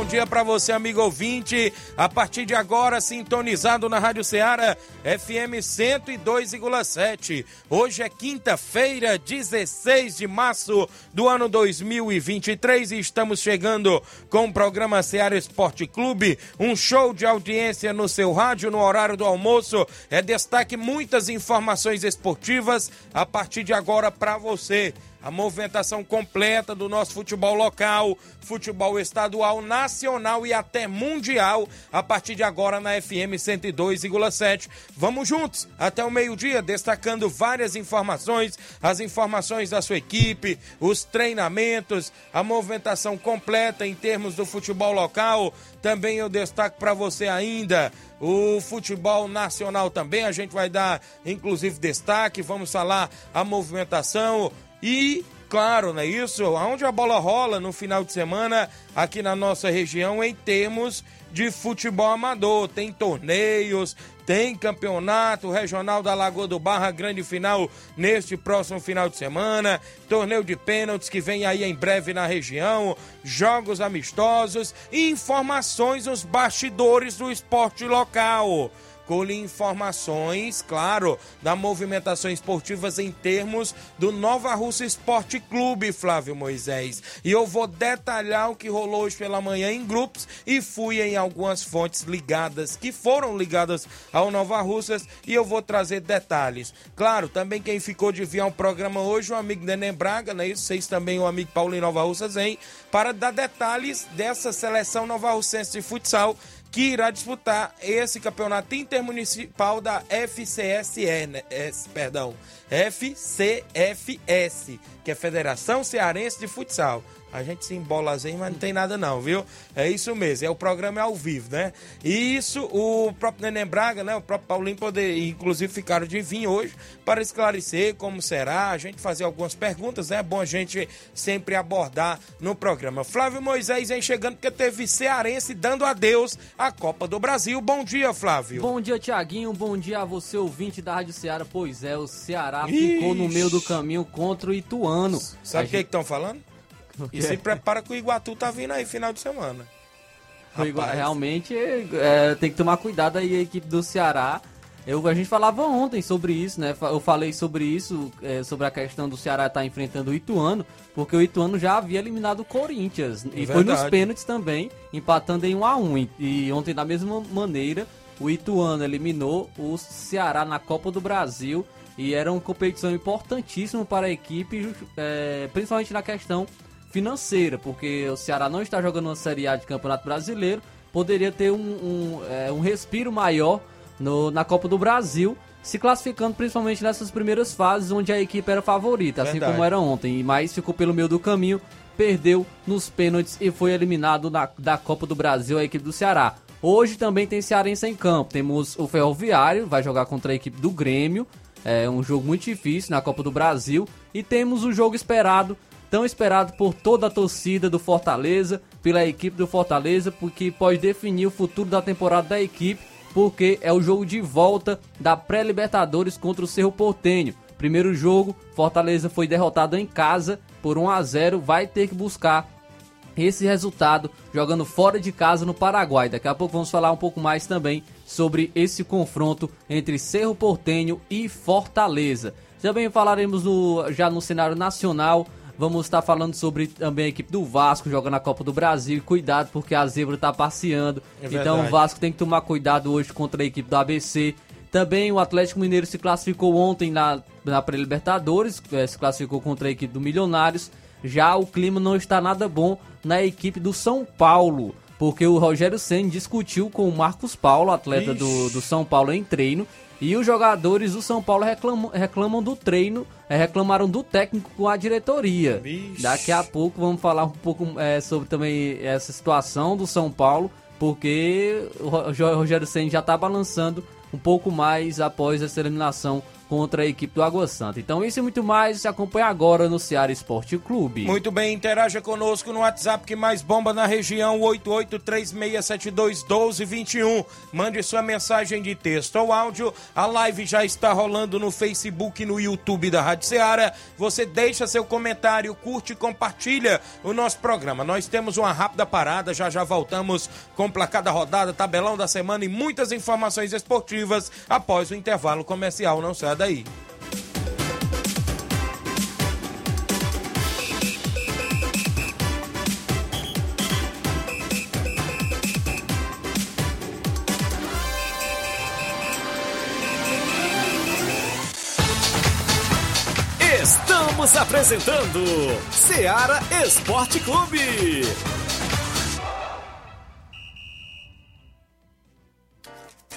Bom dia para você, amigo ouvinte. A partir de agora, sintonizado na Rádio Ceará FM 102,7. Hoje é quinta-feira, 16 de março do ano 2023 e estamos chegando com o programa Ceará Esporte Clube, um show de audiência no seu rádio no horário do almoço. É destaque muitas informações esportivas a partir de agora para você a movimentação completa do nosso futebol local, futebol estadual, nacional e até mundial, a partir de agora na FM 102,7. Vamos juntos até o meio-dia, destacando várias informações, as informações da sua equipe, os treinamentos, a movimentação completa em termos do futebol local. Também eu destaco para você ainda o futebol nacional também, a gente vai dar inclusive destaque, vamos falar a movimentação e, claro, não é isso? Onde a bola rola no final de semana aqui na nossa região em termos de futebol amador. Tem torneios, tem campeonato regional da Lagoa do Barra, grande final neste próximo final de semana. Torneio de pênaltis que vem aí em breve na região. Jogos amistosos e informações nos bastidores do esporte local colhe informações, claro, da movimentação esportivas em termos do Nova Russa Esporte Clube, Flávio Moisés. E eu vou detalhar o que rolou hoje pela manhã em grupos e fui em algumas fontes ligadas, que foram ligadas ao Nova Russas, e eu vou trazer detalhes. Claro, também quem ficou de vir ao programa hoje, o amigo Neném Braga, né? Isso, vocês também, o amigo Paulinho Nova Russas, hein? Para dar detalhes dessa seleção nova russense de futsal que irá disputar esse campeonato intermunicipal da FCSE, né? perdão, FCFS, que é Federação Cearense de Futsal. A gente se embola mas não tem nada não, viu? É isso mesmo, é o programa é ao vivo, né? E isso, o próprio Neném Braga, né? O próprio Paulinho poder, inclusive ficaram de vir hoje para esclarecer como será, a gente fazer algumas perguntas, né? É bom a gente sempre abordar no programa. Flávio Moisés vem chegando porque teve cearense dando adeus à Copa do Brasil. Bom dia, Flávio. Bom dia, Tiaguinho. Bom dia a você, ouvinte da Rádio Ceará. Pois é, o Ceará Ixi. ficou no meio do caminho contra o Ituano. Sabe o que estão falando? E se prepara que o Iguatu tá vindo aí final de semana. Rapaz. Realmente é, tem que tomar cuidado aí a equipe do Ceará. Eu, a gente falava ontem sobre isso, né? Eu falei sobre isso, é, sobre a questão do Ceará estar tá enfrentando o Ituano, porque o Ituano já havia eliminado o Corinthians. E foi nos pênaltis também, empatando em 1 a 1 E ontem, da mesma maneira, o Ituano eliminou o Ceará na Copa do Brasil. E era uma competição importantíssima para a equipe, é, principalmente na questão financeira, porque o Ceará não está jogando uma Série A de Campeonato Brasileiro, poderia ter um, um, é, um respiro maior no, na Copa do Brasil, se classificando principalmente nessas primeiras fases onde a equipe era favorita, assim Verdade. como era ontem, mas ficou pelo meio do caminho, perdeu nos pênaltis e foi eliminado na, da Copa do Brasil a equipe do Ceará. Hoje também tem Cearense em campo, temos o Ferroviário, vai jogar contra a equipe do Grêmio, é um jogo muito difícil na Copa do Brasil, e temos o jogo esperado tão esperado por toda a torcida do Fortaleza, pela equipe do Fortaleza, porque pode definir o futuro da temporada da equipe, porque é o jogo de volta da pré-Libertadores contra o Cerro Portenho. Primeiro jogo, Fortaleza foi derrotado em casa por 1 a 0, vai ter que buscar esse resultado jogando fora de casa no Paraguai. Daqui a pouco vamos falar um pouco mais também sobre esse confronto entre Cerro Portenho e Fortaleza. Também falaremos no, já no cenário nacional Vamos estar falando sobre também a equipe do Vasco jogando a Copa do Brasil. Cuidado, porque a zebra tá passeando. É então o Vasco tem que tomar cuidado hoje contra a equipe do ABC. Também o Atlético Mineiro se classificou ontem na, na pré-Libertadores, é, se classificou contra a equipe do Milionários. Já o clima não está nada bom na equipe do São Paulo, porque o Rogério Senna discutiu com o Marcos Paulo, atleta do, do São Paulo em treino, e os jogadores do São Paulo reclamam, reclamam do treino, é, reclamaram do técnico com a diretoria. Vixe. Daqui a pouco vamos falar um pouco é, sobre também essa situação do São Paulo, porque o Rogério Senna já está balançando um pouco mais após essa eliminação contra a equipe do Água Santa. Então isso e muito mais se acompanha agora no Ceará Esporte Clube. Muito bem, interaja conosco no WhatsApp que mais bomba na região 8836721221. Mande sua mensagem de texto ou áudio. A live já está rolando no Facebook e no YouTube da Rádio Ceará. Você deixa seu comentário, curte e compartilha o nosso programa. Nós temos uma rápida parada, já já voltamos com placada rodada, tabelão da semana e muitas informações esportivas após o intervalo comercial. Não sai daí. Estamos apresentando Seara Esporte Clube.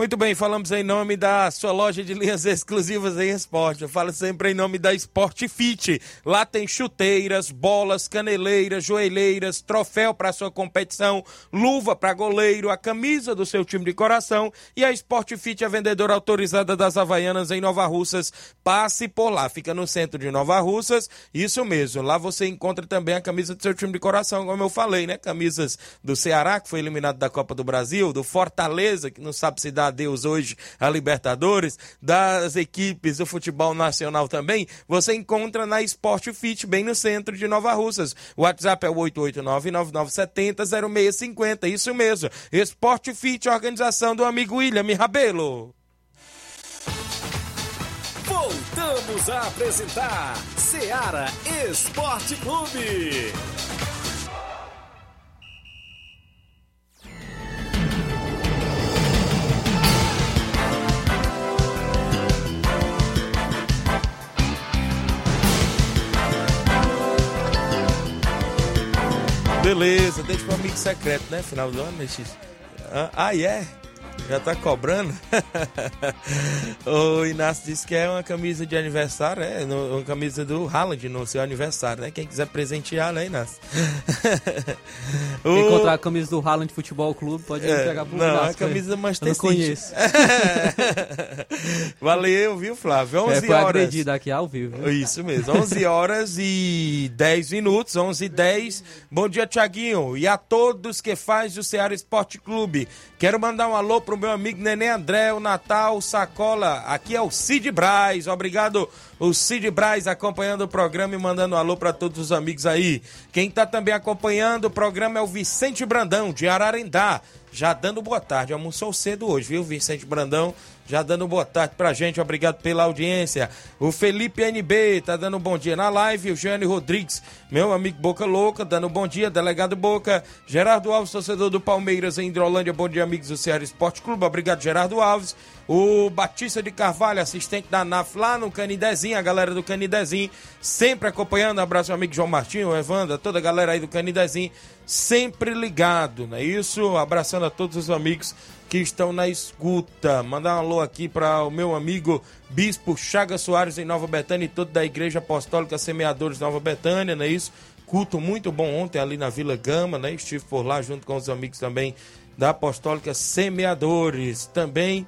Muito bem, falamos em nome da sua loja de linhas exclusivas em esporte. Eu falo sempre em nome da Sport Fit. Lá tem chuteiras, bolas, caneleiras, joelheiras, troféu para sua competição, luva para goleiro, a camisa do seu time de coração e a Sport Fit é vendedora autorizada das Havaianas em Nova Russas. Passe por lá, fica no centro de Nova Russas. Isso mesmo, lá você encontra também a camisa do seu time de coração, como eu falei, né? Camisas do Ceará, que foi eliminado da Copa do Brasil, do Fortaleza, que não sabe se dá Deus hoje a Libertadores, das equipes do futebol nacional também, você encontra na Sport Fit, bem no centro de Nova Russas. O WhatsApp é o 889-9970-0650. Isso mesmo. Sport Fit, organização do amigo William Rabelo. Voltamos a apresentar Seara Esporte Clube. Beleza, deixa pro amigo secreto, né? Final do ano, X? Ah, é? Yeah. Já tá cobrando? o Inácio disse que é uma camisa de aniversário, é uma camisa do Haaland no seu aniversário, né? Quem quiser presentear, né, Inácio? o... Encontrar a camisa do Haaland Futebol Clube, pode é, pegar pro Não, Inácio, a camisa do Manchester City. conheço. Valeu, viu, Flávio? 11 é, foi horas. aqui ao vivo. Isso mesmo, 11 horas e 10 minutos, 11 e 10. Bom dia, Tiaguinho, e a todos que faz o Ceará Esporte Clube. Quero mandar um alô pro meu amigo Nenê André, o Natal Sacola. Aqui é o Cid Braz. Obrigado, o Cid Braz, acompanhando o programa e mandando um alô para todos os amigos aí. Quem está também acompanhando o programa é o Vicente Brandão, de Ararendá. Já dando boa tarde. Almoçou cedo hoje, viu, Vicente Brandão? Já dando boa tarde pra gente, obrigado pela audiência. O Felipe NB tá dando um bom dia na live, o Jânio Rodrigues, meu amigo Boca Louca, dando um bom dia, delegado Boca, Gerardo Alves, torcedor do Palmeiras em Hidrolândia, bom dia amigos do Ceará Esporte Clube, obrigado Gerardo Alves. O Batista de Carvalho, assistente da NAF lá no Canidezinho, a galera do Canidezinho, sempre acompanhando. Abraço, meu amigo João Martinho, Evanda, toda a galera aí do Canidezinho, sempre ligado, não é isso? Abraçando a todos os amigos que estão na escuta. Mandar um alô aqui para o meu amigo Bispo Chaga Soares em Nova Betânia e todo da Igreja Apostólica Semeadores Nova Betânia, não é isso? Culto muito bom ontem ali na Vila Gama, né? Estive por lá junto com os amigos também da Apostólica Semeadores. Também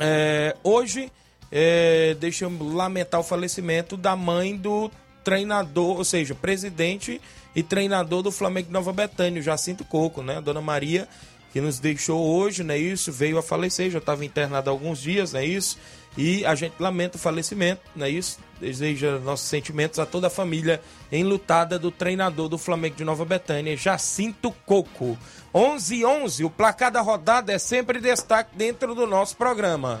é, hoje, é, deixa eu lamentar o falecimento da mãe do treinador, ou seja, presidente e treinador do Flamengo de Nova Betânia, o Jacinto Coco, né? A dona Maria que nos deixou hoje, não é isso? Veio a falecer, já estava internado há alguns dias, não é isso? E a gente lamenta o falecimento, não é isso? Deseja nossos sentimentos a toda a família enlutada do treinador do Flamengo de Nova Betânia, Jacinto Coco. 11 11 o placar da rodada é sempre destaque dentro do nosso programa.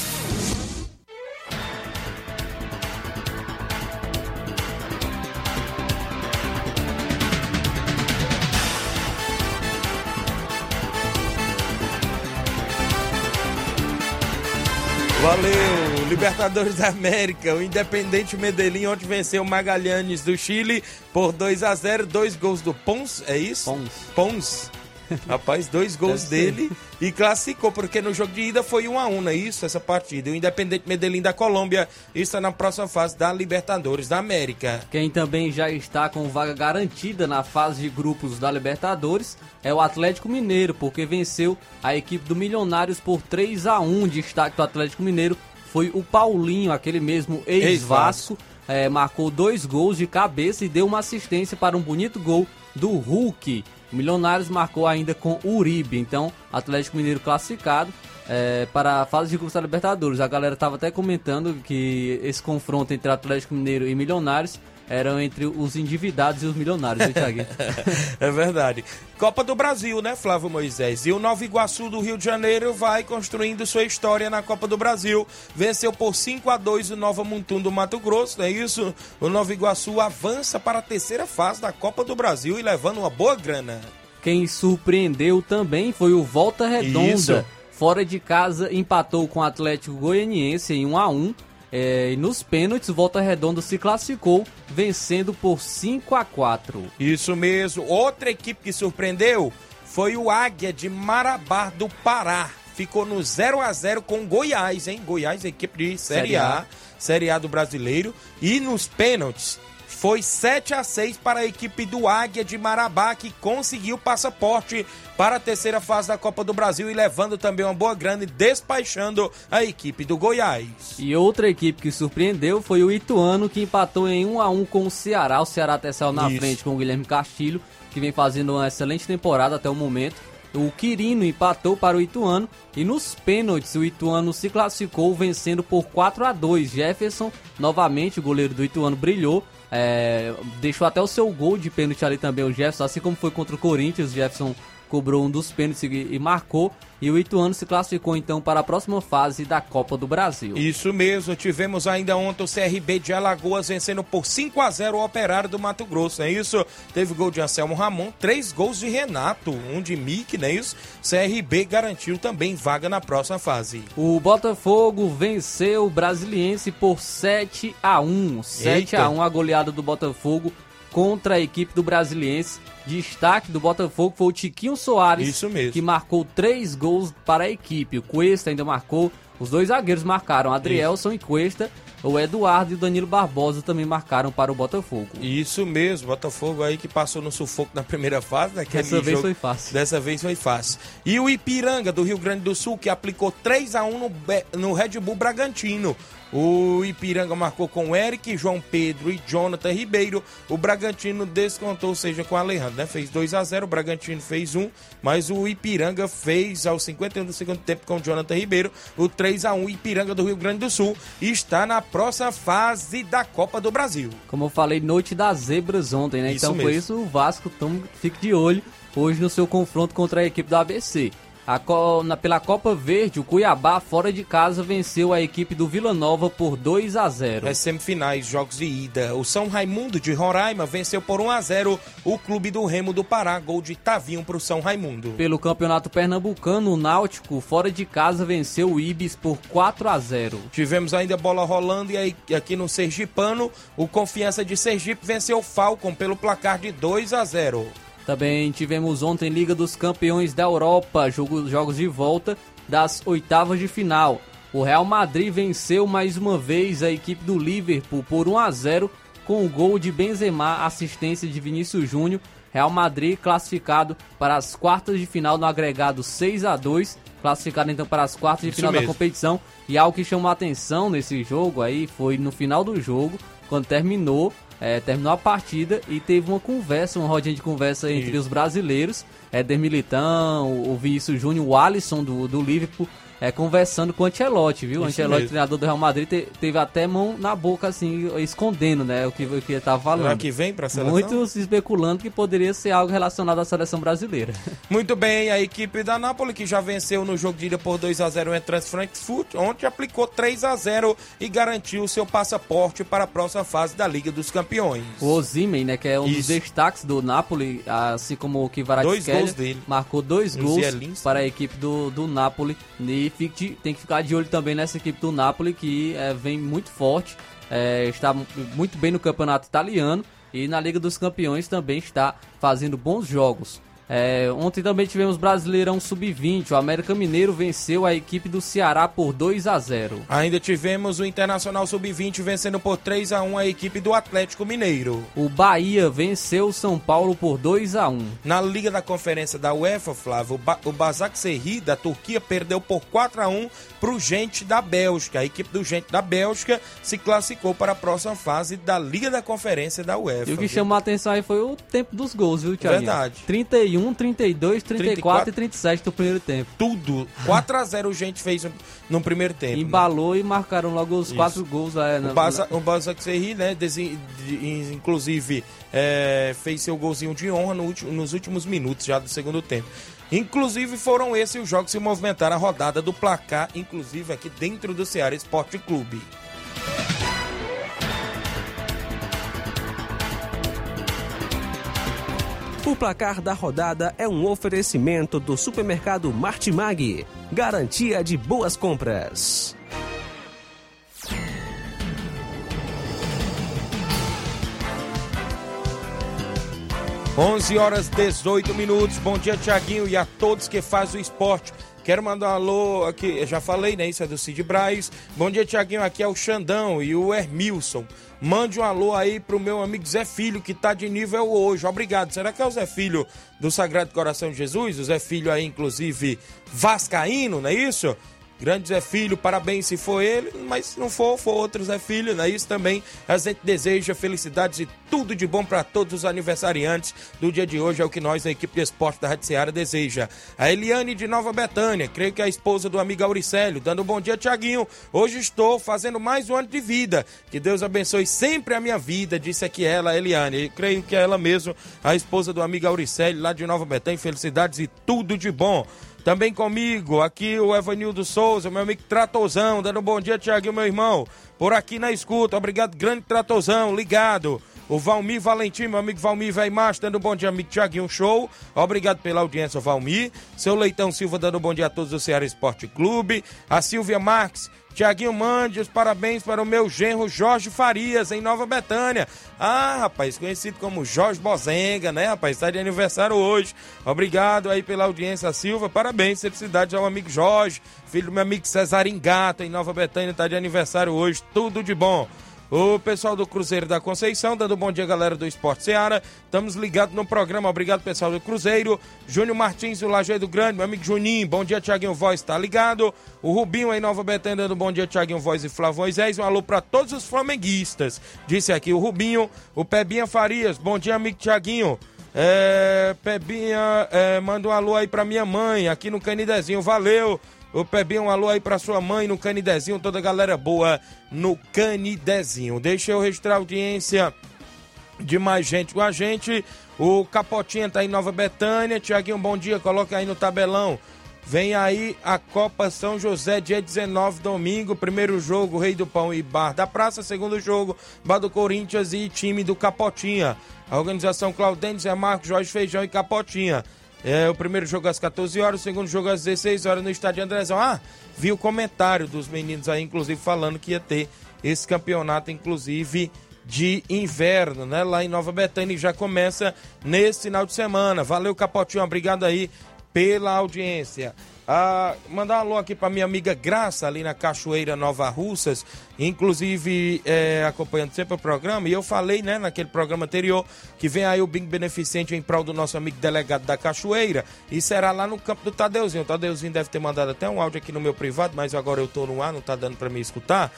Valeu, Libertadores da América. O Independente Medellín ontem venceu o Magalhães do Chile por 2 a 0 dois gols do Pons, é isso? Pons. Pons. Rapaz, dois gols dele e classificou, porque no jogo de ida foi 1 a 1 não é isso? Essa partida. O Independente Medellín da Colômbia está na próxima fase da Libertadores da América. Quem também já está com vaga garantida na fase de grupos da Libertadores é o Atlético Mineiro, porque venceu a equipe do Milionários por 3 a 1 Destaque do Atlético Mineiro foi o Paulinho, aquele mesmo ex-Vasco. É, marcou dois gols de cabeça e deu uma assistência para um bonito gol do Hulk. O Milionários marcou ainda com Uribe. Então, Atlético Mineiro classificado é, para a fase de grupos da Libertadores. A galera estava até comentando que esse confronto entre Atlético Mineiro e Milionários eram entre os endividados e os milionários, hein, Thiago? é verdade. Copa do Brasil, né, Flávio Moisés? E o Nova Iguaçu do Rio de Janeiro vai construindo sua história na Copa do Brasil. Venceu por 5 a 2 o Nova Mutum do Mato Grosso, não é isso? O Nova Iguaçu avança para a terceira fase da Copa do Brasil e levando uma boa grana. Quem surpreendeu também foi o Volta Redonda. Isso. Fora de casa, empatou com o Atlético Goianiense em 1 a 1 é, e nos pênaltis, o Volta Redonda se classificou, vencendo por 5 a 4 Isso mesmo. Outra equipe que surpreendeu foi o Águia de Marabá do Pará. Ficou no 0 a 0 com Goiás, hein? Goiás, equipe de Série, Série A, A, Série A do brasileiro. E nos pênaltis, foi 7 a 6 para a equipe do Águia de Marabá, que conseguiu passaporte para a terceira fase da Copa do Brasil e levando também uma boa grana e despachando a equipe do Goiás. E outra equipe que surpreendeu foi o Ituano, que empatou em 1 a 1 com o Ceará. O Ceará até saiu na Isso. frente com o Guilherme Castilho, que vem fazendo uma excelente temporada até o momento. O Quirino empatou para o Ituano e nos pênaltis o Ituano se classificou vencendo por 4 a 2. Jefferson, novamente o goleiro do Ituano, brilhou é, deixou até o seu gol de pênalti ali também, o Jefferson, assim como foi contra o Corinthians, o Jefferson cobrou um dos pênaltis e marcou. E o Ituano se classificou então para a próxima fase da Copa do Brasil. Isso mesmo, tivemos ainda ontem o CRB de Alagoas vencendo por 5 a 0 o Operário do Mato Grosso, é isso? Teve gol de Anselmo Ramon, três gols de Renato, um de Mick, não é isso? CRB garantiu também vaga na próxima fase. O Botafogo venceu o Brasiliense por 7 a 1 7 Eita. a 1 a goleada do Botafogo contra a equipe do Brasiliense. Destaque do Botafogo foi o Tiquinho Soares, que marcou três gols para a equipe. O Cuesta ainda marcou, os dois zagueiros marcaram, Adrielson Isso. e Cuesta. O Eduardo e o Danilo Barbosa também marcaram para o Botafogo. Isso mesmo, Botafogo aí que passou no sufoco na primeira fase, né? Dessa vez jogo, foi fácil. Dessa vez foi fácil. E o Ipiranga do Rio Grande do Sul que aplicou 3 a 1 no, no Red Bull Bragantino. O Ipiranga marcou com Eric, João Pedro e Jonathan Ribeiro. O Bragantino descontou, ou seja, com o Alejandro, né? Fez 2 a 0 o Bragantino fez 1, mas o Ipiranga fez aos 51 do segundo tempo com o Jonathan Ribeiro. O 3 a 1 Ipiranga do Rio Grande do Sul está na próxima fase da Copa do Brasil. Como eu falei, noite das zebras ontem, né? Isso então mesmo. por isso o Vasco, então fique de olho hoje no seu confronto contra a equipe do ABC. Co... Na, pela Copa Verde, o Cuiabá, fora de casa, venceu a equipe do Vila Nova por 2 a 0 As semifinais, jogos de ida. O São Raimundo de Roraima venceu por 1 a 0 o Clube do Remo do Pará, gol de Tavinho para o São Raimundo. Pelo Campeonato Pernambucano, o Náutico, fora de casa, venceu o Ibis por 4 a 0 Tivemos ainda bola rolando e aqui no Sergipano, o Confiança de Sergipe venceu o Falcon pelo placar de 2 a 0 também tivemos ontem Liga dos Campeões da Europa, jogos, jogos de volta das oitavas de final. O Real Madrid venceu mais uma vez a equipe do Liverpool por 1 a 0 com o gol de Benzema, assistência de Vinícius Júnior. Real Madrid classificado para as quartas de final no agregado 6 a 2, classificado então para as quartas de Isso final mesmo. da competição. E algo que chamou a atenção nesse jogo aí foi no final do jogo, quando terminou, é, terminou a partida e teve uma conversa, uma rodinha de conversa entre os brasileiros, é, Militão, o Vinícius Júnior, o Alisson do, do Liverpool, é, conversando com o Ancelotti, viu? O Ancelotti, treinador do Real Madrid, te, teve até mão na boca, assim, escondendo, né? O que, o que ele tava falando. Será que vem pra seleção? Muitos especulando que poderia ser algo relacionado à seleção brasileira. Muito bem, a equipe da Nápoles, que já venceu no jogo de ida por 2 a 0 entre as Frankfurt, ontem aplicou 3 a 0 e garantiu seu passaporte para a próxima fase da Liga dos Campeões. O Ozimen, né? Que é um Isso. dos destaques do Napoli, assim como o Kvaratskhelia, marcou dois gols para a equipe do, do Napoli. E fique, tem que ficar de olho também nessa equipe do Napoli, que é, vem muito forte, é, está muito bem no campeonato italiano e na Liga dos Campeões também está fazendo bons jogos. É, ontem também tivemos Brasileirão Sub-20. O América Mineiro venceu a equipe do Ceará por 2 a 0. Ainda tivemos o Internacional Sub-20 vencendo por 3 a 1 a equipe do Atlético Mineiro. O Bahia venceu o São Paulo por 2 a 1. Na Liga da Conferência da UEFA, Flávio, o Basak Serri da Turquia perdeu por 4 a 1 para o Gente da Bélgica. A equipe do Gente da Bélgica se classificou para a próxima fase da Liga da Conferência da UEFA. E o que viu? chamou a atenção aí foi o tempo dos gols, viu, Thiago? Verdade. 31 31, 32, 34 e 37 do primeiro tempo. Tudo. 4 a 0 o gente fez no primeiro tempo. Né? Embalou né? e marcaram logo os Isso. quatro gols. É, na, o Baza, na... o Basaksehir, né, desi, de, inclusive, é, fez seu golzinho de honra no último, nos últimos minutos já do segundo tempo. Inclusive foram esses os jogos que se movimentaram a rodada do placar, inclusive aqui dentro do Ceará Esporte Clube. O placar da rodada é um oferecimento do supermercado Martimag. Garantia de boas compras. Onze horas 18 minutos. Bom dia, Tiaguinho, e a todos que fazem o esporte. Quero mandar um alô aqui, já falei, né? Isso é do Cid Braz. Bom dia, Tiaguinho. Aqui é o Xandão e o Hermilson. Mande um alô aí pro meu amigo Zé Filho, que tá de nível hoje. Obrigado. Será que é o Zé Filho do Sagrado Coração de Jesus? O Zé Filho aí, inclusive, vascaíno, não é isso? Grande Zé Filho, parabéns se for ele, mas se não for, for outro Zé Filho, não é isso também. A gente deseja felicidades e tudo de bom para todos os aniversariantes do dia de hoje, é o que nós, a equipe de esporte da Rádio Seara, deseja. A Eliane de Nova Betânia, creio que é a esposa do amigo Auricélio, dando um bom dia, Tiaguinho. Hoje estou fazendo mais um ano de vida. Que Deus abençoe sempre a minha vida, disse aqui ela, Eliane. Eu creio que é ela mesmo, a esposa do amigo Auricélio, lá de Nova Betânia. Felicidades e tudo de bom. Também comigo, aqui o Evanildo Souza, meu amigo Tratozão, dando um bom dia, Tiaguinho, meu irmão. Por aqui na escuta, obrigado, grande Tratozão, ligado. O Valmir Valentim, meu amigo Valmir Velho Macho, dando um bom dia, amigo Tiaguinho Show. Obrigado pela audiência, Valmir. Seu Leitão Silva, dando um bom dia a todos do Ceará Esporte Clube. A Silvia Marques, Tiaguinho mande os parabéns para o meu genro Jorge Farias, em Nova Betânia. Ah, rapaz, conhecido como Jorge Bozenga, né, rapaz? Está de aniversário hoje. Obrigado aí pela audiência, Silva. Parabéns, felicidades ao amigo Jorge, filho do meu amigo Cesar Engata, em Nova Betânia, está de aniversário hoje. Tudo de bom. O pessoal do Cruzeiro da Conceição, dando bom dia, galera do Esporte Seara. Estamos ligados no programa. Obrigado, pessoal do Cruzeiro. Júnior Martins, do Lajeado Grande, meu amigo Juninho. Bom dia, Tiaguinho Voz, tá ligado? O Rubinho em Nova Betânia, dando bom dia, Tiaguinho Voz e Flávio Moisés. Um alô para todos os flamenguistas. Disse aqui o Rubinho. O Pebinha Farias, bom dia, amigo Tiaguinho. É, Pebinha, é, manda um alô aí pra minha mãe, aqui no Canidezinho. Valeu. O Pebinho, um alô aí pra sua mãe no Canidezinho, toda a galera boa no Canidezinho. Deixa eu registrar a audiência de mais gente com a gente. O Capotinha tá em Nova Betânia. Tiaguinho, bom dia, coloca aí no tabelão. Vem aí a Copa São José, dia 19, domingo. Primeiro jogo, Rei do Pão e Bar da Praça. Segundo jogo, Bar do Corinthians e time do Capotinha. A organização Claudêncio, Marcos, Jorge Feijão e Capotinha. É, o primeiro jogo às 14 horas, o segundo jogo às 16 horas no estádio Andrezão. Ah, vi o comentário dos meninos aí, inclusive, falando que ia ter esse campeonato, inclusive, de inverno, né? Lá em Nova Betânia, já começa nesse final de semana. Valeu, Capotinho, obrigado aí pela audiência. Ah, mandar um alô aqui para minha amiga Graça, ali na Cachoeira Nova Russas, inclusive é, acompanhando sempre o programa. E eu falei, né, naquele programa anterior, que vem aí o Bing Beneficente em prol do nosso amigo delegado da Cachoeira. E será lá no campo do Tadeuzinho. O Tadeuzinho deve ter mandado até um áudio aqui no meu privado, mas agora eu tô no ar, não tá dando para me escutar.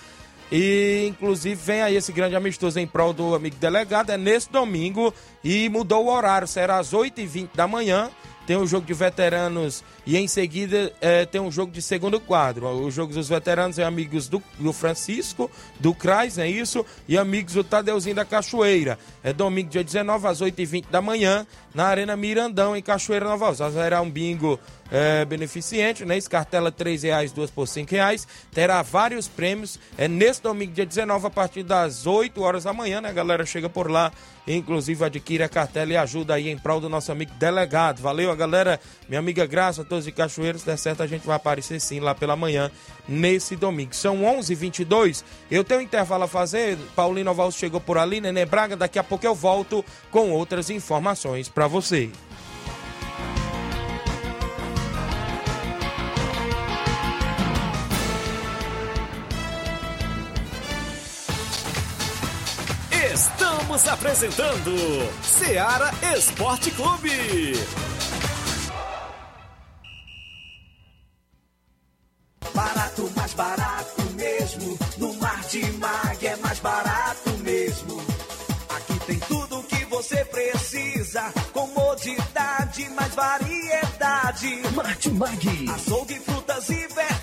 E inclusive vem aí esse grande amistoso em prol do amigo delegado. É nesse domingo e mudou o horário, será às 8h20 da manhã tem um jogo de veteranos e em seguida é, tem um jogo de segundo quadro. O jogo dos veteranos é amigos do, do Francisco, do Crais, é isso, e amigos do Tadeuzinho da Cachoeira. É domingo, dia 19, às 8h20 da manhã, na Arena Mirandão, em Cachoeira Nova Alves. Será um bingo é, beneficente, né? Escartela R$ reais, duas por R$ reais. Terá vários prêmios. É nesse domingo, dia 19, a partir das 8 horas da manhã, né? A galera chega por lá, inclusive adquire a cartela e ajuda aí em prol do nosso amigo delegado. Valeu, a galera. Minha amiga Graça, de Cachoeiros, der certo, a gente vai aparecer sim lá pela manhã, nesse domingo. São 11h22. Eu tenho um intervalo a fazer. Paulino Valls chegou por ali, Nenê Braga. Daqui a pouco eu volto com outras informações para você. Estamos apresentando Seara Esporte Clube. Barato, mais barato mesmo. No Martimag é mais barato mesmo. Aqui tem tudo o que você precisa. Comodidade, mais variedade. Martimag. Açougue, frutas e verduras.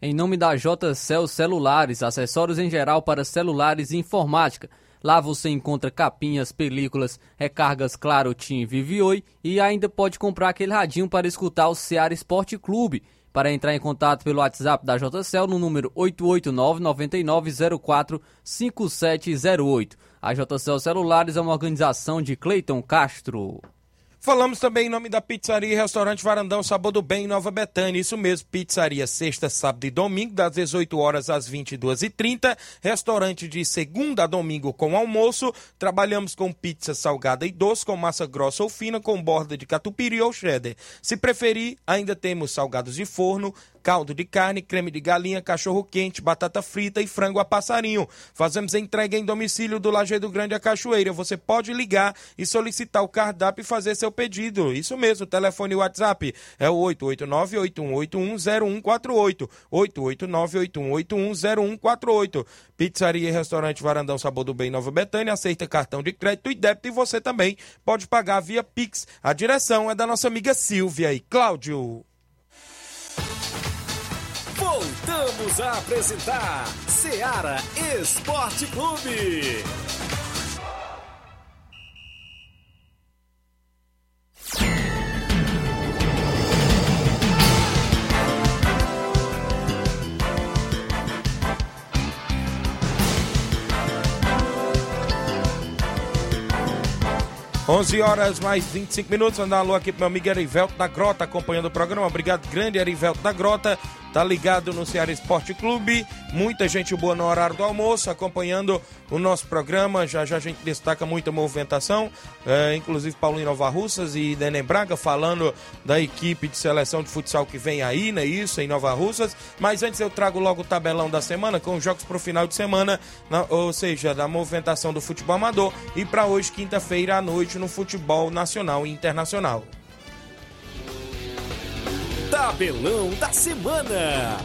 Em nome da JCL Celulares, acessórios em geral para celulares e informática. Lá você encontra capinhas, películas, recargas Claro, TIM, Vivi Oi e ainda pode comprar aquele radinho para escutar o Ceará Esporte Clube. Para entrar em contato pelo WhatsApp da JCL no número 889-9904-5708. A JCL Celulares é uma organização de Cleiton Castro. Falamos também em nome da Pizzaria e Restaurante Varandão Sabor do Bem em Nova Betânia. Isso mesmo, pizzaria sexta, sábado e domingo, das 18 horas às 22h30. Restaurante de segunda a domingo com almoço. Trabalhamos com pizza salgada e doce, com massa grossa ou fina, com borda de catupiry ou cheddar. Se preferir, ainda temos salgados de forno, caldo de carne, creme de galinha, cachorro quente, batata frita e frango a passarinho. Fazemos entrega em domicílio do Lajeado Grande a Cachoeira. Você pode ligar e solicitar o cardápio e fazer seu pedido. Isso mesmo, telefone e WhatsApp é o 889-8181-0148. 889-8181-0148. Pizzaria e restaurante Varandão Sabor do Bem Nova Betânia aceita cartão de crédito e débito e você também pode pagar via Pix. A direção é da nossa amiga Silvia e Cláudio. Voltamos a apresentar Seara Esporte Clube. 11 horas mais 25 minutos. Andar alô aqui pro meu amigo Erivelto da Grota acompanhando o programa. Obrigado, grande Erivelto da Grota. Tá ligado no Ceará Esporte Clube. Muita gente boa no horário do almoço acompanhando o nosso programa. Já já a gente destaca muita movimentação. É, inclusive Paulinho Nova Russas e Neném Braga falando da equipe de seleção de futsal que vem aí, né? Isso, em Nova Russas. Mas antes eu trago logo o tabelão da semana com os jogos pro final de semana, na, ou seja, da movimentação do futebol amador. E para hoje, quinta-feira à noite, no futebol nacional e internacional. Tabelão da Semana.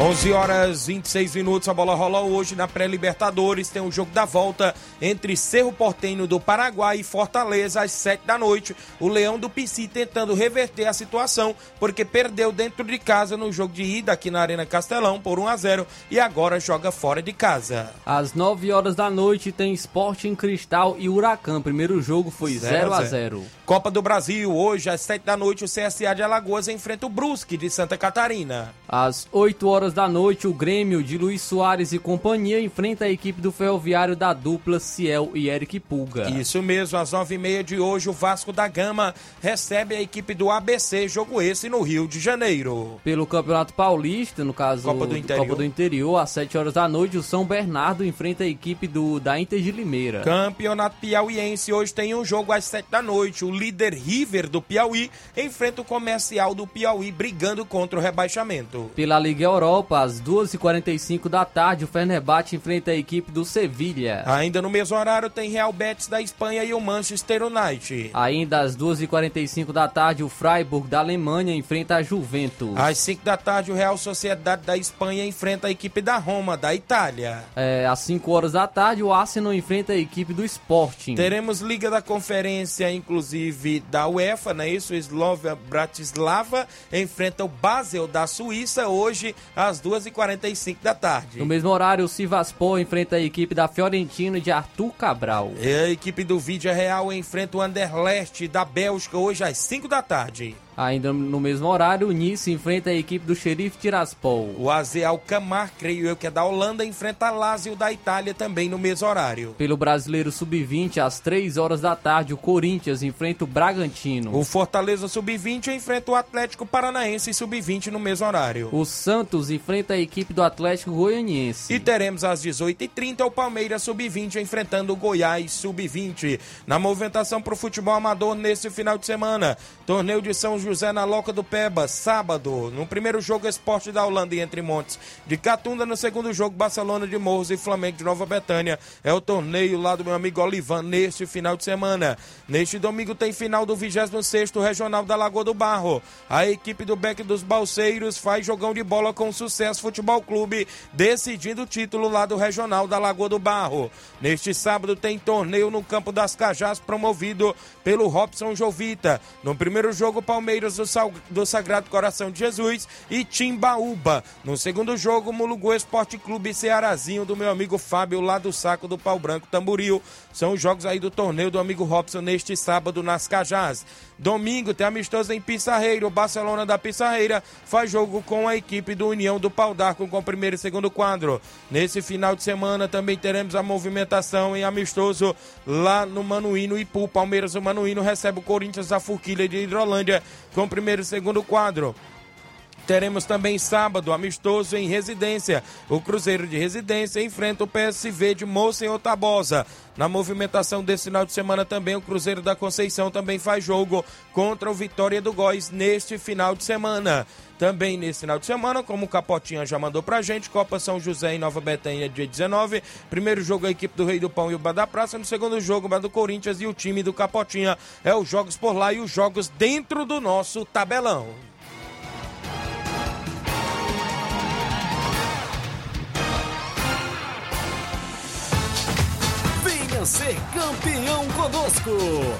11 horas 26 minutos, a bola rola hoje na pré-Libertadores. Tem o um jogo da volta entre Cerro Portenho do Paraguai e Fortaleza às 7 da noite. O Leão do Pici tentando reverter a situação, porque perdeu dentro de casa no jogo de ida aqui na Arena Castelão por 1 a 0 e agora joga fora de casa. Às 9 horas da noite tem Esporte em Cristal e Huracan. Primeiro jogo foi 0 a 0. Copa do Brasil, hoje às 7 da noite, o CSA de Alagoas enfrenta o Brusque de Santa Catarina. Às 8 horas da noite, o Grêmio de Luiz Soares e companhia enfrenta a equipe do Ferroviário da dupla Ciel e Eric Pulga. Isso mesmo, às 9h30 de hoje, o Vasco da Gama recebe a equipe do ABC, jogo esse no Rio de Janeiro. Pelo Campeonato Paulista, no caso Copa do Interior, Copa do Interior às 7 horas da noite, o São Bernardo enfrenta a equipe do, da Inter de Limeira. Campeonato Piauiense, hoje tem um jogo às 7 da noite. O líder River do Piauí enfrenta o comercial do Piauí brigando contra o rebaixamento. Pela Liga Europa, às 2h45 da tarde, o Fenerbahçe enfrenta a equipe do Sevilha. Ainda no mesmo horário tem Real Betis da Espanha e o Manchester United. Ainda às 2h45 da tarde, o Freiburg da Alemanha enfrenta a Juventus. Às 5 da tarde, o Real Sociedade da Espanha enfrenta a equipe da Roma, da Itália. É, às 5 horas da tarde, o Arsenal enfrenta a equipe do Sporting. Teremos Liga da Conferência, inclusive da UEFA, não é isso? O Slovia Bratislava enfrenta o Basel da Suíça hoje às 2h45 da tarde. No mesmo horário, o Sivaspor enfrenta a equipe da Fiorentina de Arthur Cabral. E a equipe do Vídea Real enfrenta o Anderlecht da Bélgica hoje às 5 da tarde. Ainda no mesmo horário, o Nice enfrenta a equipe do Xerife Tiraspol. O AZ Alkmaar, creio eu que é da Holanda, enfrenta a Lazio da Itália também no mesmo horário. Pelo Brasileiro Sub-20, às 3 horas da tarde, o Corinthians enfrenta o Bragantino. O Fortaleza Sub-20 enfrenta o Atlético Paranaense Sub-20 no mesmo horário. O Santos enfrenta a equipe do Atlético Goianiense. E teremos às 18h30 o Palmeiras Sub-20 enfrentando o Goiás Sub-20. Na movimentação para o futebol amador nesse final de semana, torneio de São José na Loca do Peba, sábado. No primeiro jogo, Esporte da Holanda e Entre Montes de Catunda. No segundo jogo, Barcelona de Morros e Flamengo de Nova Betânia. É o torneio lá do meu amigo Olivan neste final de semana. Neste domingo tem final do 26º Regional da Lagoa do Barro. A equipe do Beck dos Balseiros faz jogão de bola com Sucesso Futebol Clube, decidindo o título lá do Regional da Lagoa do Barro. Neste sábado tem torneio no Campo das Cajás, promovido pelo Robson Jovita. No primeiro jogo, Palmeiras do, Sal... do Sagrado Coração de Jesus e Timbaúba. No segundo jogo, Mulugu Esporte Clube Cearazinho do meu amigo Fábio, lá do Saco do Pau Branco Tamburil. São os jogos aí do torneio do amigo Robson neste sábado nas Cajás. Domingo tem amistoso em Pissarreira. O Barcelona da Pissarreira faz jogo com a equipe do União do Pau d'Arco com o primeiro e segundo quadro. Nesse final de semana também teremos a movimentação em amistoso lá no Manuíno Ipu. Palmeiras do Manuíno recebe o Corinthians da Forquilha de Hidrolândia com o primeiro e segundo quadro. Teremos também sábado, amistoso em residência. O Cruzeiro de Residência enfrenta o PSV de Moça em Otabosa. Na movimentação desse final de semana também, o Cruzeiro da Conceição também faz jogo contra o Vitória do Góis neste final de semana. Também nesse final de semana, como o Capotinha já mandou pra gente, Copa São José em Nova Betânia, dia 19. Primeiro jogo a equipe do Rei do Pão e o Bar da Praça. No segundo jogo, o Bar do Corinthians e o time do Capotinha. É os jogos por lá e os jogos dentro do nosso tabelão. Venha ser campeão conosco.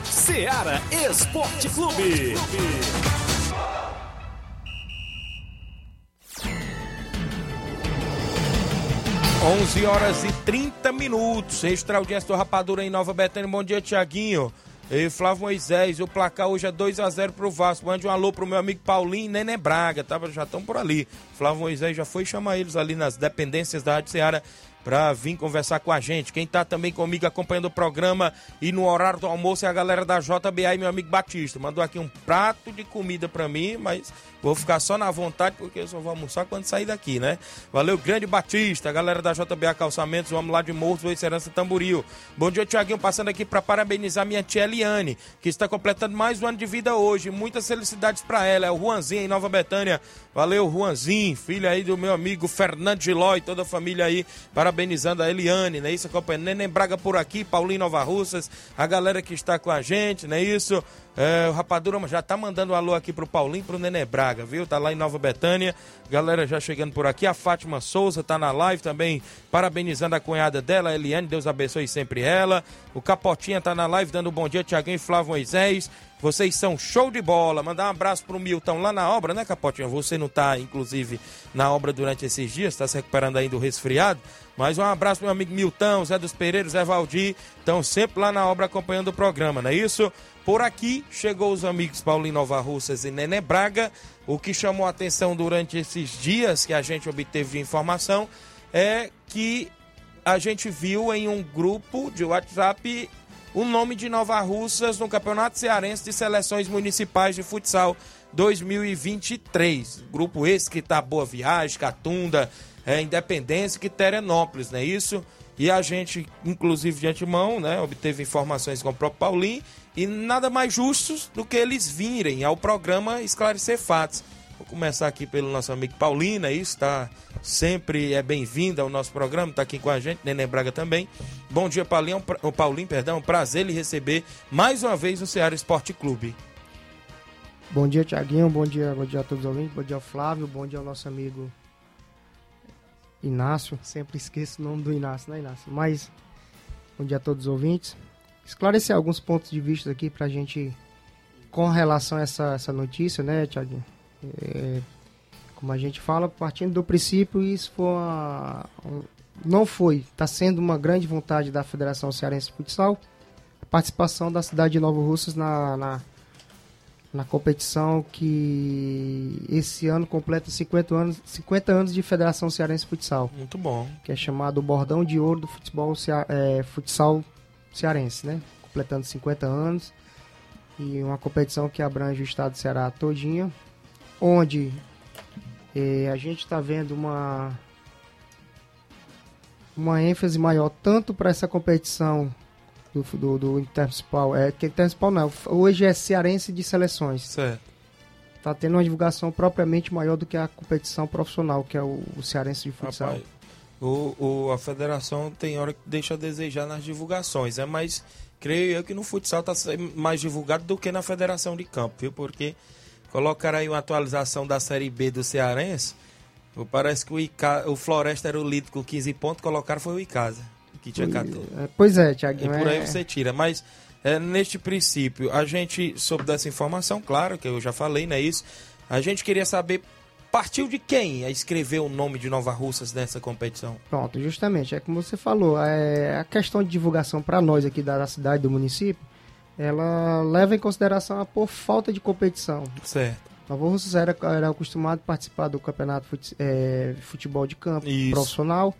Seara Esporte Clube. 11 horas e 30 minutos. Extra audiência do Rapadura em Nova Betânia. Bom dia, Tiaguinho. E Flávio Moisés, o placar hoje é 2x0 pro Vasco. Mande um alô pro meu amigo Paulinho e Braga. Tava, já estão por ali. Flávio Moisés já foi chamar eles ali nas dependências da Rádio Ceará para vir conversar com a gente. Quem tá também comigo acompanhando o programa e no horário do almoço é a galera da JBA meu amigo Batista. Mandou aqui um prato de comida para mim, mas Vou ficar só na vontade porque eu só vou almoçar quando sair daqui, né? Valeu, grande Batista, galera da JBA Calçamentos, vamos lá de Morros, Serança Tamboril. Bom dia, Tiaguinho, passando aqui para parabenizar minha tia Eliane, que está completando mais um ano de vida hoje. Muitas felicidades para ela. É o Juanzinho em Nova Betânia. Valeu, Juanzinho, filho aí do meu amigo Fernando Giló e toda a família aí, parabenizando a Eliane, né? Isso, acompanhando Neném Braga por aqui, Paulinho Nova Russas, a galera que está com a gente, né? Isso. É, o Rapadura já tá mandando um alô aqui pro Paulinho, pro Nenê Braga, viu? Tá lá em Nova Betânia. Galera já chegando por aqui. A Fátima Souza tá na live também, parabenizando a cunhada dela, a Eliane. Deus abençoe sempre ela. O Capotinha tá na live dando um bom dia, Tiaguinho e Flávio Moisés. Vocês são show de bola. Mandar um abraço pro Milton lá na obra, né, Capotinha? Você não tá, inclusive, na obra durante esses dias, tá se recuperando aí do resfriado. Mas um abraço meu amigo Milton, Zé dos Pereiros, Zé Valdir. Estão sempre lá na obra acompanhando o programa, não é isso? Por aqui chegou os amigos Paulinho Nova Russas e Nené Braga. O que chamou a atenção durante esses dias que a gente obteve de informação é que a gente viu em um grupo de WhatsApp o nome de Nova Russas no Campeonato Cearense de Seleções Municipais de Futsal 2023. Grupo esse que tá Boa Viagem, Catunda, é, Independência e Quiterianópolis, não é isso? E a gente, inclusive de antemão, né, obteve informações com o próprio Paulinho e nada mais justo do que eles virem ao programa esclarecer fatos. Vou começar aqui pelo nosso amigo Paulinho, é isso, tá? Sempre é bem-vindo ao nosso programa, tá aqui com a gente, Neném Braga também. Bom dia, Paulinho, o Paulinho, perdão, prazer lhe receber mais uma vez no Ceará Esporte Clube. Bom dia, Tiaguinho, bom dia, bom dia a todos os ouvintes, bom dia Flávio, bom dia ao nosso amigo Inácio, sempre esqueço o nome do Inácio, né, Inácio? Mas, bom dia a todos os ouvintes. Esclarecer alguns pontos de vista aqui pra gente, com relação a essa, essa notícia, né, Tiaguinho? É, como a gente fala, partindo do princípio, isso foi uma, um, não foi, está sendo uma grande vontade da Federação Cearense de Futsal, a participação da cidade de Novo Russas na, na na competição que esse ano completa 50 anos, 50 anos de Federação Cearense Futsal. Muito bom. Que é chamado Bordão de Ouro do Futebol é, Futsal Cearense, né? Completando 50 anos. E uma competição que abrange o estado do Ceará todinho. Onde é, a gente está vendo uma uma ênfase maior tanto para essa competição do, do, do Intermunicipal. É, que Intermunicipal não, hoje é cearense de seleções. Certo. Tá tendo uma divulgação propriamente maior do que a competição profissional, que é o, o cearense de futsal. Rapaz, o, o, a federação tem hora que deixa a desejar nas divulgações, é né? mas creio eu que no futsal está mais divulgado do que na federação de campo, viu? Porque colocaram aí uma atualização da Série B do Cearense, parece que o, Ica, o Floresta era o líder com 15 pontos, colocaram foi o Icasa que tinha 14. É, pois é, Tiaguinho. E por aí é... você tira. Mas é, neste princípio, a gente soube dessa informação, claro, que eu já falei, não é isso? A gente queria saber partiu de quem a escrever o nome de Nova Russas nessa competição? Pronto, justamente, é como você falou, é, a questão de divulgação para nós aqui da, da, cidade, do município, ela leva em consideração a por falta de competição. Certo. Nova Russas era, era acostumado a participar do campeonato fute, é, futebol de campo Isso. profissional,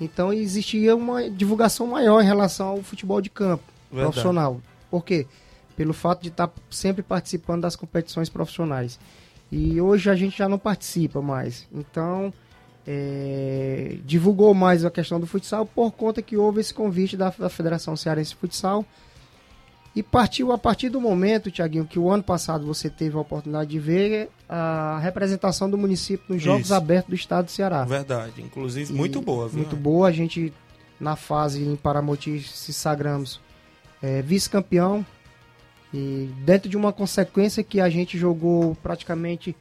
então existia uma divulgação maior em relação ao futebol de campo Verdade. profissional. Por quê? Pelo fato de estar tá sempre participando das competições profissionais. E hoje a gente já não participa mais. Então, é, divulgou mais a questão do futsal por conta que houve esse convite da, da Federação Cearense de Futsal e partiu a partir do momento, Tiaguinho, que o ano passado você teve a oportunidade de ver a representação do município nos Jogos Isso. Abertos do Estado do Ceará. Verdade, inclusive e muito boa. Viu? Muito boa, a gente na fase em Paramoti se sagramos é, vice-campeão e dentro de uma consequência que a gente jogou praticamente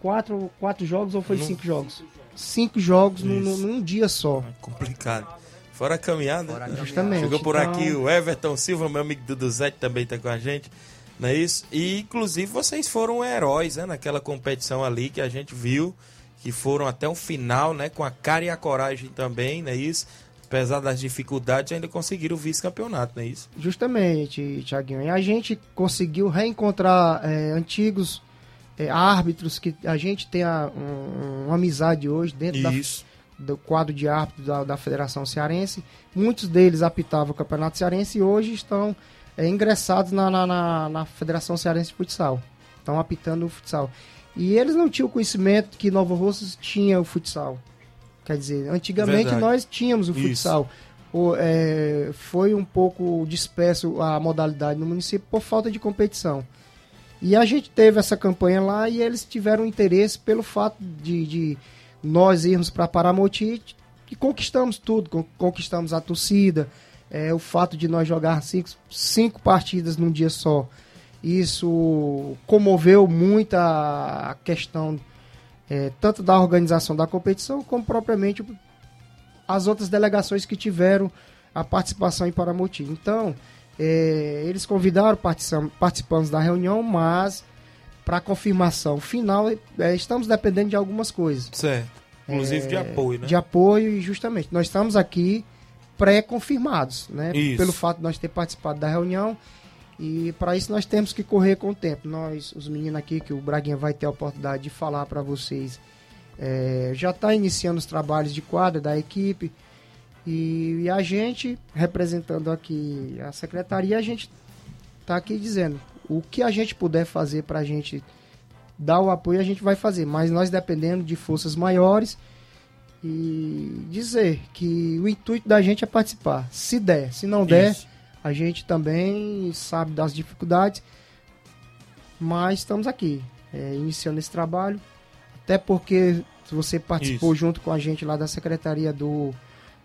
quatro, quatro jogos ou foi cinco jogos? Cinco jogos num, num dia só. É complicado. Fora a caminhada. Fora a Justamente. Chegou por então... aqui o Everton Silva, meu amigo Dudu Zé, também está com a gente. Não é isso? E, inclusive, vocês foram heróis, né? Naquela competição ali que a gente viu, que foram até o final, né? Com a cara e a coragem também, não é isso? Apesar das dificuldades, ainda conseguiram o vice-campeonato, não é isso? Justamente, Tiaguinho. E a gente conseguiu reencontrar é, antigos é, árbitros que a gente tem a, um, uma amizade hoje dentro isso. da do quadro de árbitros da, da, Federação Cearense. Muitos deles apitavam o Campeonato Cearense e hoje estão é, ingressados na, na, na, na, Federação Cearense de Futsal. Estão apitando o futsal. E eles não tinham conhecimento que Nova Russas tinha o futsal. Quer dizer, antigamente Verdade. nós tínhamos o futsal. O, é, foi um pouco disperso a modalidade no município por falta de competição. E a gente teve essa campanha lá e eles tiveram interesse pelo fato de, de nós irmos para Paramoti e conquistamos tudo, conquistamos a torcida, é, o fato de nós jogar cinco, cinco partidas num dia só. Isso comoveu muito a questão é, tanto da organização da competição como propriamente as outras delegações que tiveram a participação em Paramoti. Então, é, eles convidaram participantes da reunião, mas para confirmação final, é, estamos dependendo de algumas coisas. Certo. Inclusive de é, apoio, né? De apoio, e justamente. Nós estamos aqui pré-confirmados, né? Isso. Pelo fato de nós ter participado da reunião. E para isso nós temos que correr com o tempo. Nós, os meninos aqui, que o Braguinha vai ter a oportunidade de falar para vocês, é, já está iniciando os trabalhos de quadra da equipe. E, e, a gente, representando aqui a secretaria, a gente está aqui dizendo o que a gente puder fazer para a gente dar o apoio, a gente vai fazer. Mas nós dependendo de forças maiores e dizer que o intuito da gente é participar. Se der, se não der, Isso. a gente também sabe das dificuldades, mas estamos aqui, é, iniciando esse trabalho. Até porque você participou Isso. junto com a gente lá da secretaria do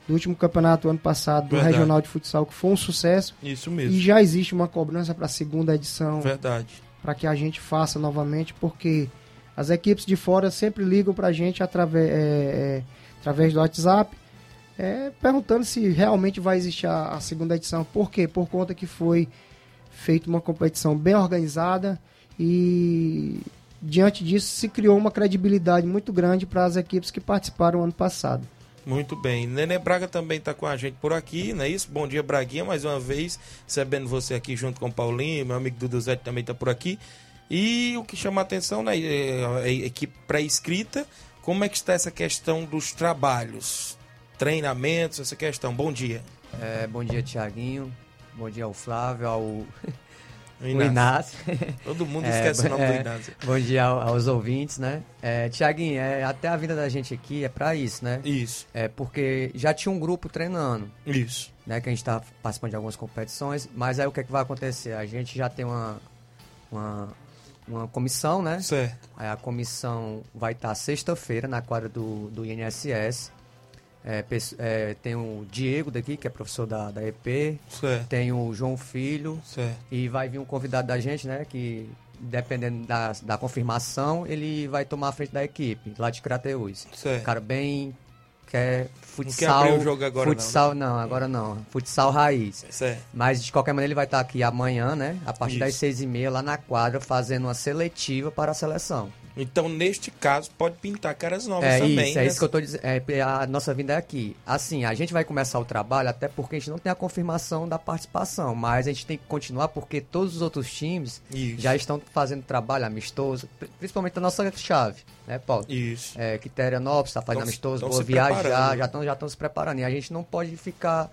do último campeonato ano passado do Verdade. Regional de Futsal, que foi um sucesso. Isso mesmo. E já existe uma cobrança para a segunda edição. Verdade. Para que a gente faça novamente, porque as equipes de fora sempre ligam para a gente através, é, através do WhatsApp, é, perguntando se realmente vai existir a, a segunda edição. Por quê? Por conta que foi feita uma competição bem organizada e diante disso se criou uma credibilidade muito grande para as equipes que participaram ano passado. Muito bem. Nenê Braga também está com a gente por aqui, não é isso? Bom dia, Braguinha, mais uma vez, recebendo você aqui junto com o Paulinho, meu amigo Dudu também está por aqui. E o que chama a atenção, né, é a equipe pré-escrita, como é que está essa questão dos trabalhos, treinamentos, essa questão? Bom dia. É, bom dia, Tiaguinho. Bom dia ao Flávio, ao o Inácio. Todo mundo esquece é, o nome é, do Inácio. Bom dia aos ouvintes, né? É, Tiaguinho, é, até a vinda da gente aqui é para isso, né? Isso. É porque já tinha um grupo treinando. Isso. Né, que a gente está participando de algumas competições, mas aí o que, é que vai acontecer? A gente já tem uma, uma, uma comissão, né? Certo. Aí a comissão vai estar tá sexta-feira na quadra do, do INSS é, é, tem o Diego daqui, que é professor da, da EP. Certo. Tem o João Filho. Certo. E vai vir um convidado da gente, né? Que dependendo da, da confirmação, ele vai tomar a frente da equipe, lá de Crateus. Certo. Cara bem quer futsal. Não quer o jogo agora futsal, não, né? não, agora não. Futsal raiz. Certo. Mas de qualquer maneira ele vai estar aqui amanhã, né? A partir Isso. das seis e meia lá na quadra, fazendo uma seletiva para a seleção. Então, neste caso, pode pintar caras novas é também. Isso, é né? isso que eu estou dizendo. É, a nossa vinda é aqui. Assim, a gente vai começar o trabalho até porque a gente não tem a confirmação da participação, mas a gente tem que continuar porque todos os outros times isso. já estão fazendo trabalho amistoso, principalmente a nossa chave, né, Paulo? Isso. É, Quiterianópolis está fazendo amistoso, Boa Viajar, já estão já se preparando. E a gente não pode ficar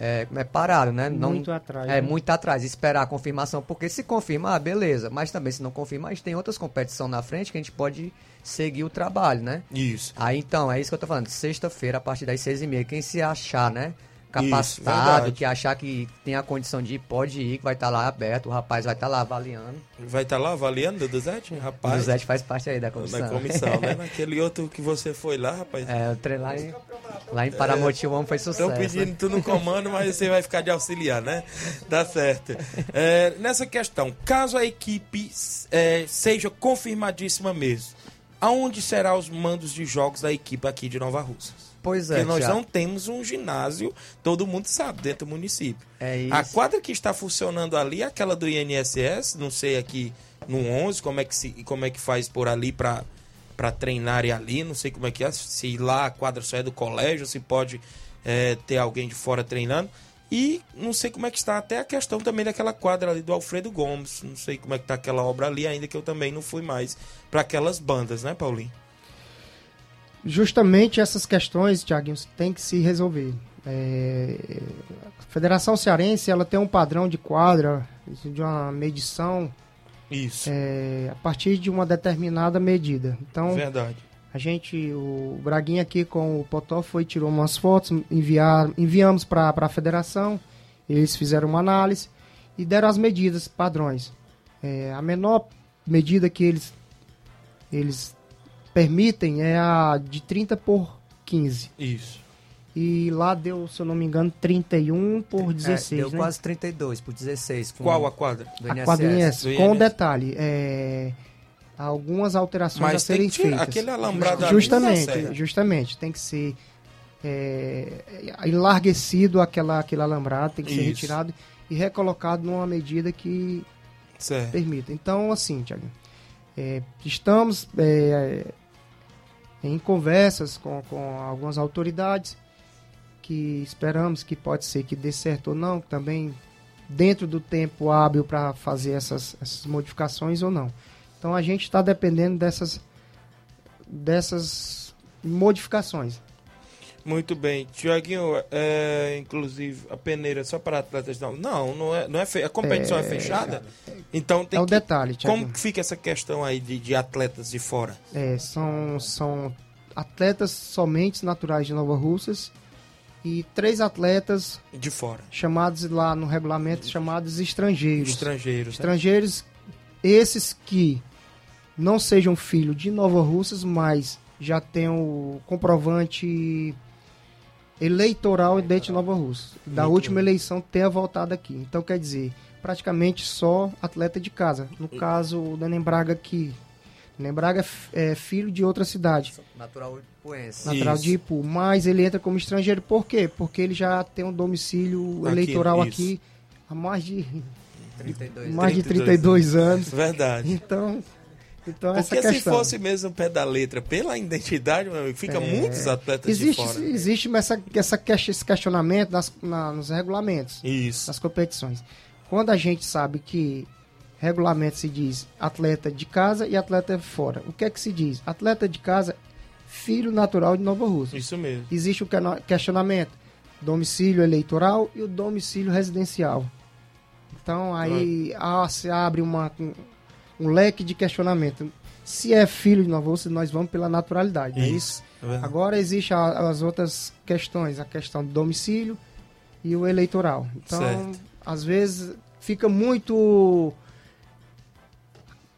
é, é parado, né? Não, muito atrás. É, né? muito atrás, esperar a confirmação, porque se confirmar, beleza, mas também se não confirmar, a gente tem outras competições na frente que a gente pode seguir o trabalho, né? Isso. Aí então, é isso que eu tô falando, sexta-feira, a partir das seis e meia, quem se achar, né? Capacitado, Isso, que achar que tem a condição de ir, pode ir, que vai estar tá lá aberto, o rapaz vai estar tá lá avaliando. Vai estar tá lá avaliando, Duduzete? Rapaz. Duduzete faz parte aí da comissão. Da comissão, né? Naquele outro que você foi lá, rapaz. É, eu treinei lá em, lá em Paramoti, o homem foi sucesso. Estão pedindo né? tu no comando, mas você vai ficar de auxiliar, né? Tá certo. É, nessa questão, caso a equipe é, seja confirmadíssima mesmo, aonde serão os mandos de jogos da equipe aqui de Nova Russas? Pois é. Porque nós não temos um ginásio, todo mundo sabe, dentro do município. É isso. A quadra que está funcionando ali é aquela do INSS, não sei aqui no 11 como é que, se, como é que faz por ali para para treinar ali, não sei como é que é, se lá a quadra só é do colégio, se pode é, ter alguém de fora treinando. E não sei como é que está até a questão também daquela quadra ali do Alfredo Gomes. Não sei como é que está aquela obra ali, ainda que eu também não fui mais para aquelas bandas, né, Paulinho? Justamente essas questões, Tiaguinho, tem que se resolver. É, a Federação Cearense ela tem um padrão de quadra, de uma medição Isso. É, a partir de uma determinada medida. Então, Verdade. a gente, o Braguinha aqui com o Potó foi, tirou umas fotos, enviar, enviamos para a federação, eles fizeram uma análise e deram as medidas padrões. É, a menor medida que eles, eles permitem é a de 30 por 15. Isso. E lá deu, se eu não me engano, 31 por 16. É, deu né? quase 32 por 16. Com Qual a quadra? Do a INSS, Do com detalhe, é, algumas alterações Mas a serem tem que feitas. aquele alambrado ali justamente, serra. justamente, tem que ser é, enlarguecido aquela, aquele alambrado, tem que ser Isso. retirado e recolocado numa medida que Certo. permita. Então, assim, Tiago, é, estamos é, em conversas com, com algumas autoridades que esperamos que pode ser que dê certo ou não, também dentro do tempo hábil para fazer essas, essas modificações ou não. Então a gente está dependendo dessas, dessas modificações. Muito bem. Tiaguinho, é, inclusive, a peneira só para atletas não. Não, não é, não é fe... a competição é, É, fechada. Então tem é o que... detalhe. Como que fica essa questão aí de, de atletas de fora? É, são, são atletas somente naturais de Nova Russas e três atletas De fora. chamados lá no regulamento chamados estrangeiros. Estrangeiros. né? Estrangeiros, esses que não sejam filhos de Nova Russas, mas já tenham o comprovante eleitoral dentro de Nova Russa. Da Muito última bem. eleição tenha voltado aqui. Então quer dizer, praticamente só atleta de casa. No caso, o Nenem Braga aqui. Nenem Braga é filho de outra cidade. Natural ipuense. Natural Isso. de Ipu, mas ele entra como estrangeiro por quê? Porque ele já tem um domicílio Aqui, eleitoral isso. aqui há mais de 32 mais de 32 32 anos. Verdade. Então, então Porque se fosse mesmo o pé da letra, pela identidade, meu amigo, fica É. muitos atletas existe, de fora. existe essa, essa, esse questionamento nas, na- nos regulamentos Isso. das competições. Quando a gente sabe que regulamento se diz atleta de casa e atleta fora. O que é que se diz? Atleta de casa, filho natural de Nova Rússia. Isso mesmo. Existe o questionamento domicílio eleitoral e o domicílio residencial. Então aí ah, se abre uma, um, leque de questionamento. Se é filho de Nova Rússia, nós vamos pela naturalidade, é isso? É verdade. Agora existe a- as outras questões, a questão do domicílio e o eleitoral. Então, Certo. às vezes fica muito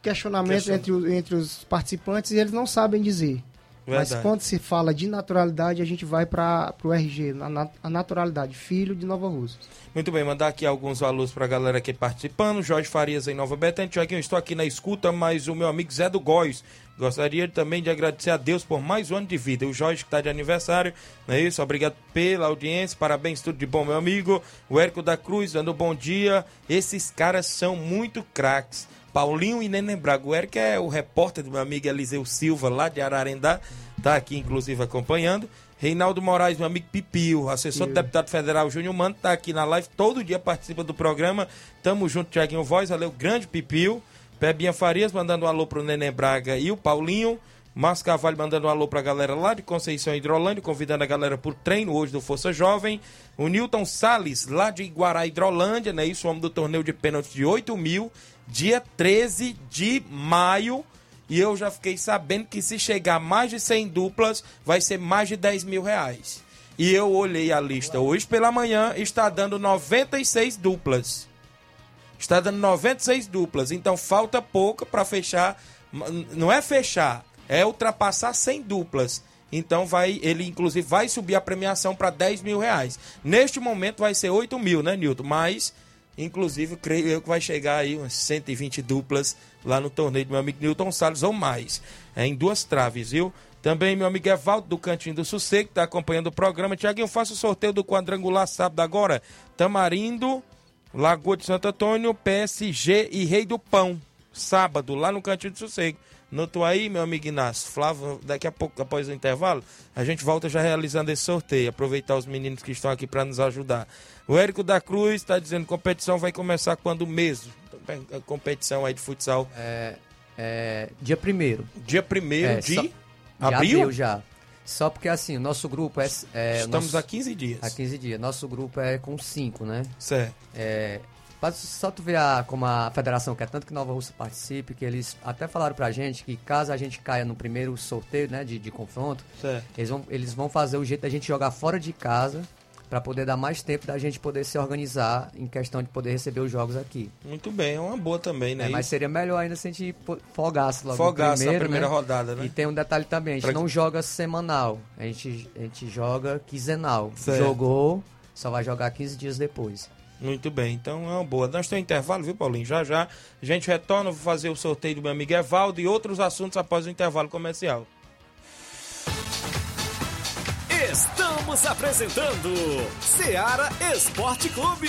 questionamento Questiona- entre, entre os participantes e eles não sabem dizer. Mas Verdade. quando se fala de naturalidade, a gente vai para o RG, na, na- a naturalidade, filho de Nova Rússia. Muito bem, mandar aqui alguns valores pra galera aqui participando. Jorge Farias em Nova Betânia. Tiaguinho, estou aqui na escuta, mas o meu amigo Zé do Góis. Gostaria também de agradecer a Deus por mais um ano de vida. O Jorge que está de aniversário, não é isso? Obrigado pela audiência, parabéns, tudo de bom, meu amigo. O Érico da Cruz dando bom dia. Esses caras são muito craques. Paulinho e Neném Braga. O Érico é o repórter do meu amigo Eliseu Silva, lá de Ararendá. Tá aqui, inclusive, acompanhando. Reinaldo Moraes, meu amigo Pipio, assessor do deputado federal Júnior Mano, tá aqui na live, todo dia participa do programa. Tamo junto, Tiaguinho Voz, valeu, grande Pipio. Pebinha Farias mandando um alô pro Neném Braga e o Paulinho. Márcio Carvalho mandando um alô pra galera lá de Conceição Hidrolândia, convidando a galera pro treino hoje do Força Jovem. O Newton Salles, lá de Iguará Hidrolândia, né? Isso, homem do torneio de pênalti de 8 mil, dia 13 de maio. E eu já fiquei sabendo que se chegar mais de 100 duplas, vai ser mais de 10 mil reais. E eu olhei a lista hoje pela manhã, está dando 96 duplas. Está dando 96 duplas. Então falta pouco para fechar. Não é fechar, é ultrapassar 100 duplas. Então vai, ele inclusive vai subir a premiação para 10 mil reais. Neste momento vai ser 8 mil, né, Nilton? Mas, inclusive, creio eu que vai chegar aí umas 120 duplas lá no torneio do meu amigo Nilton Salles ou mais. É em duas traves, viu? Também meu amigo Evaldo do Cantinho do Sossego, que está acompanhando o programa. Tiaguinho, faça o sorteio do quadrangular sábado agora. Tamarindo, Lagoa de Santo Antônio, PSG e Rei do Pão. Sábado, lá no Cantinho do Sossego. Notou aí, meu amigo Inácio? Flávio, daqui a pouco, após o intervalo, a gente volta já realizando esse sorteio. Aproveitar os meninos que estão aqui para nos ajudar. O Érico da Cruz está dizendo que competição vai começar quando mesmo? A competição aí de futsal. É, é, dia primeiro. Dia 1 É, de só- de abril? já. Só porque assim, o nosso grupo é. é Estamos nosso- há 15 dias. Há 15 dias. Nosso grupo é com 5, né? Certo. É, Só tu ver a, como a federação quer tanto que Nova Rússia participe, que eles até falaram pra gente que caso a gente caia no primeiro sorteio, né, de, de confronto, eles vão, eles vão fazer o jeito da gente jogar fora de casa para poder dar mais tempo da gente poder se organizar em questão de poder receber os jogos aqui. Muito bem, é uma boa também, né? É, mas seria melhor ainda se a gente folgasse logo folgasse primeiro, na primeira né? rodada, né? E tem um detalhe também, a gente pra... não joga semanal, a gente, a gente joga quinzenal. Certo. Jogou, só vai jogar 15 dias depois. Muito bem, então é uma boa. Nós temos intervalo, viu, Paulinho? Já já a gente retorna, vou fazer o sorteio do meu amigo Evaldo e outros assuntos após o intervalo comercial. Estamos apresentando Seara Esporte Clube.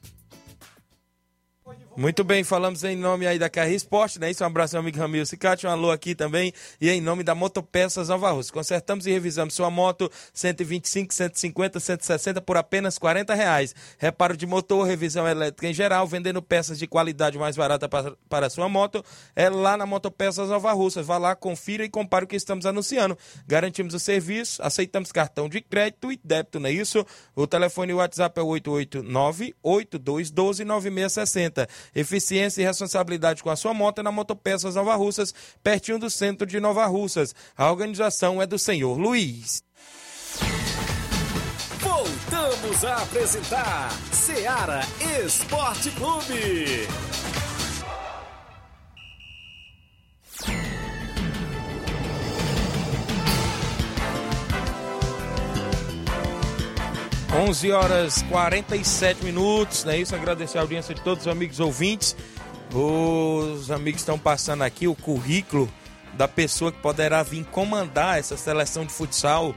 Muito bem, falamos em nome aí da Carri Esporte, né? Isso, um abraço, meu amigo Ramil Cicate, um alô aqui também. E em nome da Motopeças Nova Rússia. Consertamos e revisamos sua moto 125, 150, 160 por apenas 40 reais. Reparo de motor, revisão elétrica em geral, vendendo peças de qualidade mais barata para, sua moto. É lá na Motopeças Nova Rússia. Vá lá, confira e compare o que estamos anunciando. Garantimos o serviço, aceitamos cartão de crédito e débito, não é isso? O telefone e o WhatsApp é 889 8212 9660 Eficiência e responsabilidade com a sua moto é na Motopeças Nova Russas, pertinho do centro de Nova Russas. A organização é do senhor Luiz. Voltamos a apresentar Seara Esporte Clube. 11 horas 47 minutos, não é isso? Agradecer a audiência de todos os amigos ouvintes. Os amigos estão passando aqui o currículo da pessoa que poderá vir comandar essa seleção de futsal.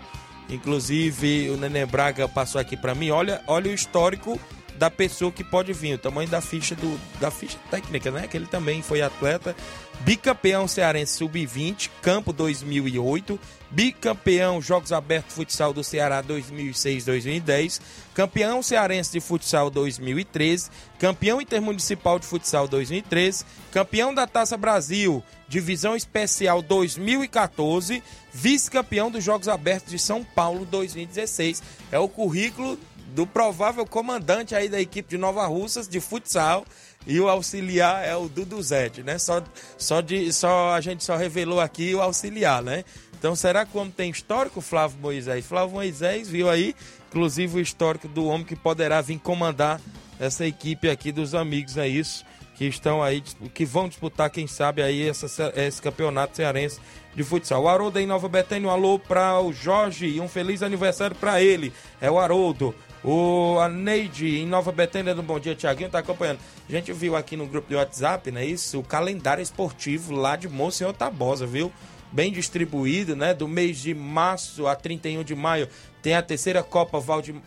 Inclusive, o Nenê Braga passou aqui para mim. Olha, olha o histórico da pessoa que pode vir, o tamanho da ficha do da ficha técnica, né? Que ele também foi atleta, bicampeão cearense sub-20, campo 2008, bicampeão Jogos Abertos Futsal do Ceará 2006-2010, campeão cearense de futsal 2013, campeão intermunicipal de futsal 2013, campeão da Taça Brasil, divisão especial 2014, vice-campeão dos Jogos Abertos de São Paulo 2016. É o currículo do provável comandante aí da equipe de Nova Russas de futsal e o auxiliar é o Duduzete, né? Só, só, de, só a gente só revelou aqui o auxiliar, né? Então será que o homem tem histórico, Flávio Moisés? Flávio Moisés viu aí, inclusive o histórico do homem que poderá vir comandar essa equipe aqui dos amigos, é isso? Que estão aí, que vão disputar, quem sabe, aí essa, esse campeonato cearense de futsal. O Haroldo em Nova Betânia, um alô para o Jorge e um feliz aniversário para ele. É o Haroldo. O a Neide em Nova Betânia do Bom Dia Tiaguinho tá acompanhando. A gente viu aqui no grupo do WhatsApp, né? Isso, o calendário esportivo lá de Monsenhor Tabosa, viu? Bem distribuído, né? Do mês de março a 31 de maio tem a terceira Copa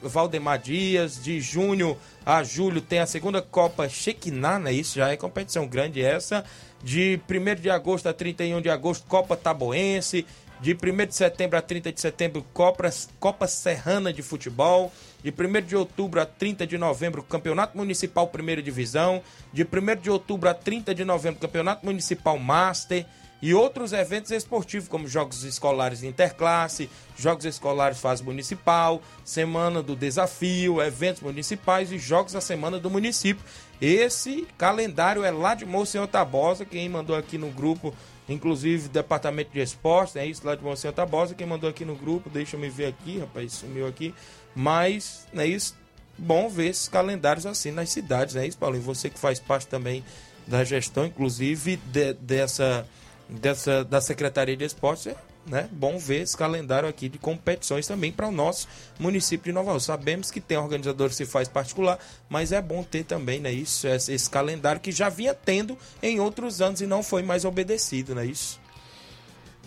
Valdemar Dias, de junho a julho tem a segunda Copa Chequiná, né? Isso já é competição grande essa. De 1 de agosto a 31 de agosto, Copa Taboense. De 1 de setembro a 30 de setembro, Copa, Copa Serrana de Futebol. De 1 de outubro a 30 de novembro, Campeonato Municipal Primeira Divisão. De 1 de outubro a 30 de novembro, Campeonato Municipal Master. E outros eventos esportivos, como Jogos Escolares Interclasse, Jogos Escolares Fase Municipal, Semana do Desafio, eventos municipais e Jogos da Semana do Município. Esse calendário é lá de Monsenhor Tabosa, quem mandou aqui no grupo inclusive Departamento de Esportes, é isso lá de Monsenhor Tabosa, quem mandou aqui no grupo, deixa eu ver aqui, rapaz, sumiu aqui, mas, é isso, bom ver esses calendários assim nas cidades, é isso, Paulinho, você que faz parte também da gestão, inclusive de, dessa, dessa, da Secretaria de Esportes, é né? Bom ver esse calendário aqui de competições também para o nosso município de Nova Rússia. Sabemos que tem organizador se faz particular, mas é bom ter também, né, isso, esse, esse calendário que já vinha tendo em outros anos e não foi mais obedecido, né, isso?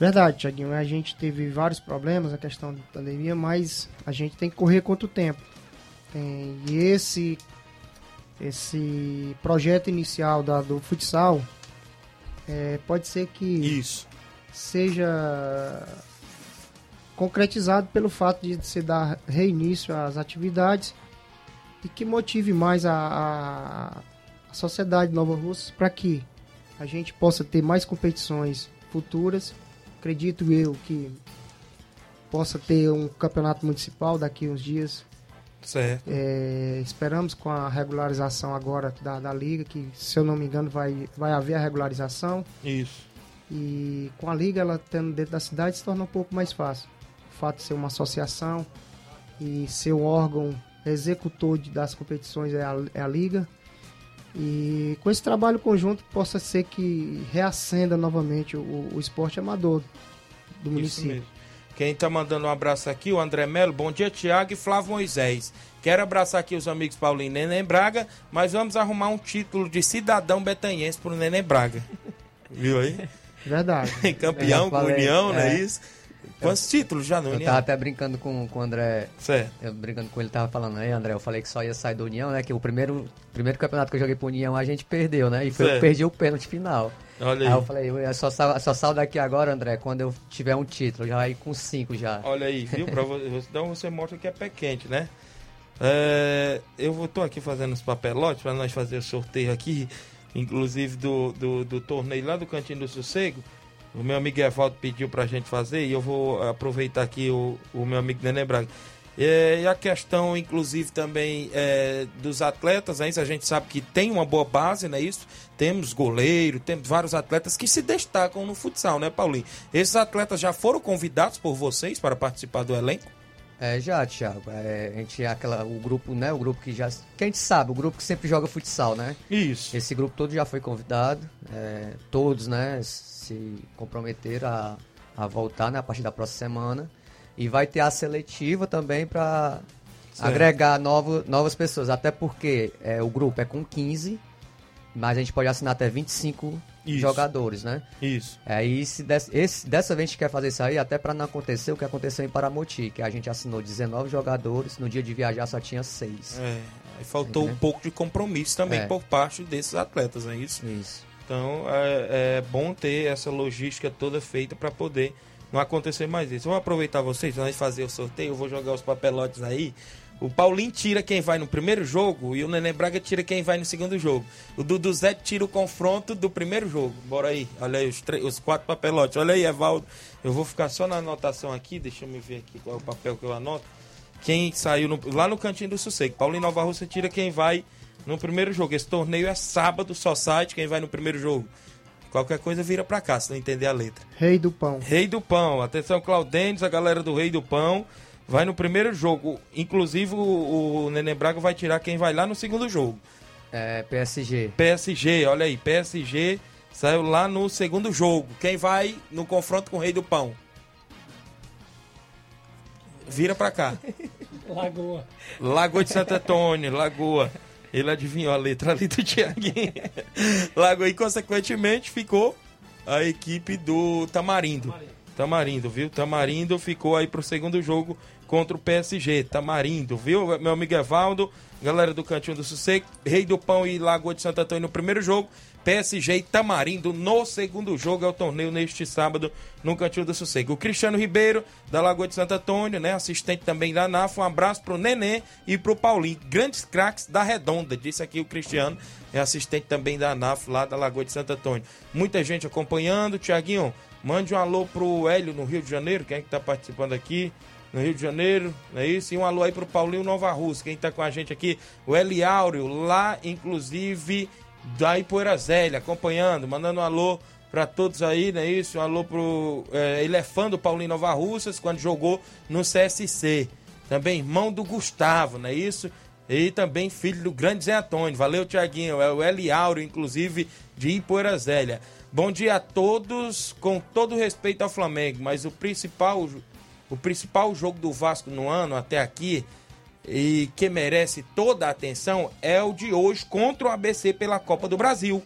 Verdade, Tiaguinho. A gente teve vários problemas, a questão da pandemia, mas a gente tem que correr quanto tempo. Tem, e esse, esse projeto inicial da, do futsal é, pode ser que Isso. seja concretizado pelo fato de se dar reinício às atividades e que motive mais a, a, a sociedade de Nova Russa para que a gente possa ter mais competições futuras. Acredito eu que possa ter um campeonato municipal daqui uns dias. Certo. É, esperamos com a regularização agora da, da liga, que se eu não me engano vai, vai haver a regularização. Isso. E com a liga ela tendo dentro da cidade se torna um pouco mais fácil. O fato de ser uma associação e ser um órgão executor de, das competições é a, é a liga. E com esse trabalho conjunto possa ser que reacenda novamente o, o esporte amador do município. Quem tá mandando um abraço aqui, o André Melo. Bom dia, Tiago e Flávio Moisés. Quero abraçar aqui os amigos Paulinho e Neném Braga, mas vamos arrumar um título de cidadão betanhense pro Neném Braga. Viu aí? Verdade. Campeão com União, não é isso? Quantos títulos já no Eu União? tava até brincando com, com o André. Certo. Eu brincando com ele, tava falando, aí, André, eu falei que só ia sair do União, né? Que o primeiro, primeiro campeonato que eu joguei pro União a gente perdeu, né? E foi eu perdi o pênalti final. Olha aí. aí. eu falei, eu só, sa- só saio daqui agora, André, quando eu tiver um título, já aí com cinco já. Olha aí, viu? Pra você, então você mostra que é pé quente, né? É, eu tô aqui fazendo os papelotes para nós fazer o sorteio aqui, inclusive do, do, do torneio lá do Cantinho do Sossego. O meu amigo Evaldo pediu pra gente fazer e eu vou aproveitar aqui o, o meu amigo Nenê Braga. É, e a questão, inclusive, também é, dos atletas? Isso a gente sabe que tem uma boa base, né? Isso. Temos goleiro, temos vários atletas que se destacam no futsal, né, Paulinho? Esses atletas já foram convidados por vocês para participar do elenco? É, já, Thiago. É, a gente é aquela, o grupo, né? O grupo que já. Que a gente sabe, o grupo que sempre joga futsal, né? Isso. Esse grupo todo já foi convidado. é, todos, né? Se comprometeram a, a voltar, né? A partir da próxima semana. E vai ter a seletiva também para agregar novo, novas pessoas. Até porque é, o grupo é com 15, mas a gente pode assinar até 25 Isso. jogadores, né? Isso. Aí, se des- esse, dessa vez a gente quer fazer isso aí, até para não acontecer o que aconteceu em Paramoti, que a gente assinou 19 jogadores, no dia de viajar só tinha 6. É, aí faltou um Entendeu? pouco de compromisso também É. por parte desses atletas, é isso? Isso. Então é, é bom ter essa logística toda feita para poder não acontecer mais isso. Vou aproveitar vocês, nós fazer o sorteio, eu vou jogar os papelotes aí. O Paulinho tira quem vai no primeiro jogo e o Nenê Braga tira quem vai no segundo jogo. O Dudu Zé tira o confronto do primeiro jogo. Bora aí, olha aí os, os quatro papelotes. Olha aí, Evaldo. Eu vou ficar só na anotação aqui, deixa eu me ver aqui qual é o papel que eu anoto. Quem saiu no- lá no cantinho do Sossego. Paulinho Nova Rússia tira quem vai no primeiro jogo. Esse torneio é sábado, só site quem vai no primeiro jogo. Qualquer coisa vira pra cá, se não entender a letra. Rei do Pão. Rei do Pão. Atenção, Claudênis, a galera do Rei do Pão. Vai no primeiro jogo. Inclusive, o, o Nenê Braga vai tirar quem vai lá no segundo jogo. É, PSG. PSG, olha aí. PSG saiu lá no segundo jogo. Quem vai no confronto com o Rei do Pão? Vira pra cá. Lagoa. Lagoa de Santo Antônio, Lagoa. Ele adivinhou a letra ali do Tiaguinho. Lagoa e, consequentemente, ficou a equipe do Tamarindo. Tamarindo, viu? Tamarindo ficou aí pro segundo jogo contra o PSG. Tamarindo, viu? Meu amigo Evaldo, galera do Cantinho do Sossego, Rei do Pão e Lagoa de Santo Antônio no primeiro jogo. PSG e Tamarindo no segundo jogo é o torneio neste sábado no Cantinho do Sossego. O Cristiano Ribeiro, da Lagoa de Santo Antônio, né? Assistente também da NAF. Um abraço pro Nenê e pro Paulinho. Grandes craques da Redonda, disse aqui o Cristiano. É assistente também da NAF lá da Lagoa de Santo Antônio. Muita gente acompanhando. Tiaguinho, mande um alô pro Hélio no Rio de Janeiro. Quem é que tá participando aqui? No Rio de Janeiro, não é isso? E um alô aí pro Paulinho Nova Rússia. Quem tá com a gente aqui? O Eli Áureo, lá inclusive da Ipoeira Zélia, acompanhando, mandando um alô pra todos aí, não é isso? Um alô pro. é, ele é fã do Paulinho Nova Russas quando jogou no CSC. Também irmão do Gustavo, não é isso? E também filho do grande Zé Antônio. Valeu, Tiaguinho. É o Eli Áureo, inclusive, de Ipoeira Zélia. Bom dia a todos, com todo respeito ao Flamengo, mas o principal, o principal jogo do Vasco no ano até aqui e que merece toda a atenção é o de hoje contra o ABC pela Copa do Brasil.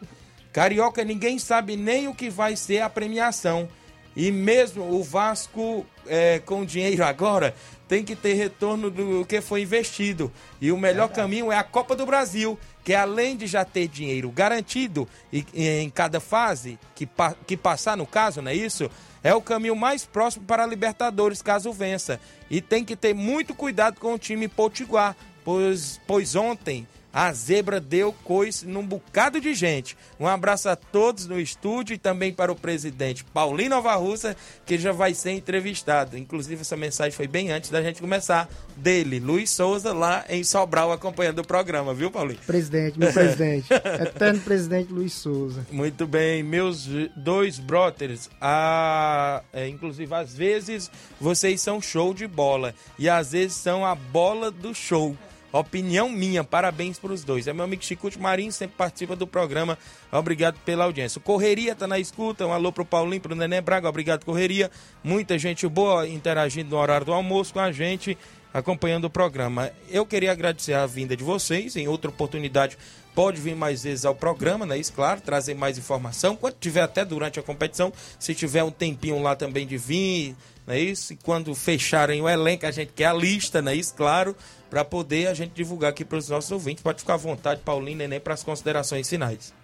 Carioca, ninguém sabe nem o que vai ser a premiação. E mesmo o Vasco é, com dinheiro agora tem que ter retorno do que foi investido. E o melhor caminho é a Copa do Brasil, que além de já ter dinheiro garantido em cada fase que, que passar, no caso, não é isso? É o caminho mais próximo para a Libertadores, caso vença. E tem que ter muito cuidado com o time potiguar, pois, pois ontem a zebra deu coice num bocado de gente. Um abraço a todos no estúdio e também para o presidente Paulinho Nova Russa, que já vai ser entrevistado. Inclusive, essa mensagem foi bem antes da gente começar. Dele, Luiz Souza, lá em Sobral, acompanhando o programa, viu, Paulinho? Presidente, meu presidente. Eterno presidente Luiz Souza. Muito bem, meus dois brothers. A, é, inclusive, às vezes vocês são show de bola e às vezes são a bola do show. Opinião minha, parabéns para os dois. É meu amigo Chicute Marinho, sempre participa do programa. Obrigado pela audiência. O Correria tá na escuta. Um alô pro Paulinho, pro Nenê Braga. Obrigado, Correria. Muita gente boa interagindo no horário do almoço com a gente, acompanhando o programa. Eu queria agradecer a vinda de vocês. Em outra oportunidade, pode vir mais vezes ao programa, né? Isso, claro, trazer mais informação. Quando tiver até durante a competição, se tiver um tempinho lá também de vir, não é isso? E quando fecharem o elenco, a gente quer a lista, não é isso? Claro para poder a gente divulgar aqui para os nossos ouvintes. Pode ficar à vontade, Paulinho Neném, para as considerações finais.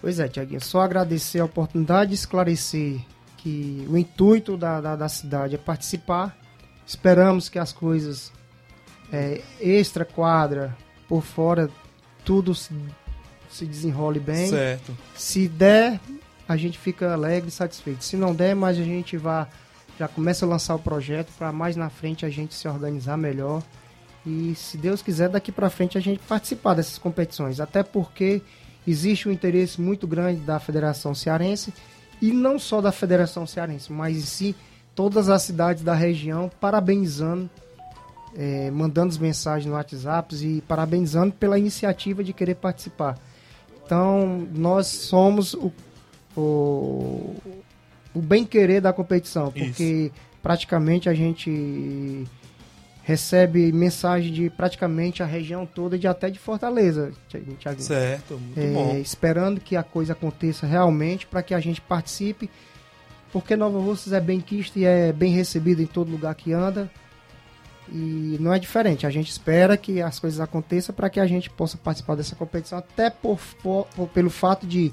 Pois é, Tiaguinho, só agradecer a oportunidade de esclarecer que o intuito da, da, da cidade é participar. Esperamos que as coisas é, extra quadra, por fora, tudo se, se desenrole bem. Certo. Se der, a gente fica alegre e satisfeito. Se não der, mas a gente vai já começa a lançar o projeto para mais na frente a gente se organizar melhor e se Deus quiser, daqui para frente a gente participar dessas competições, até porque existe um interesse muito grande da Federação Cearense e não só da Federação Cearense, mas em si todas as cidades da região parabenizando, é, mandando as mensagens no WhatsApp e parabenizando pela iniciativa de querer participar. Então nós somos o, o, o bem querer da competição, porque Isso. praticamente a gente recebe mensagem de praticamente a região toda, de até de Fortaleza, Thiago. Certo, muito é, bom. Esperando que a coisa aconteça realmente para que a gente participe, porque Nova Russas é bem quisto e é bem recebido em todo lugar que anda. E não é diferente, a gente espera que as coisas aconteçam para que a gente possa participar dessa competição, até por, por pelo fato de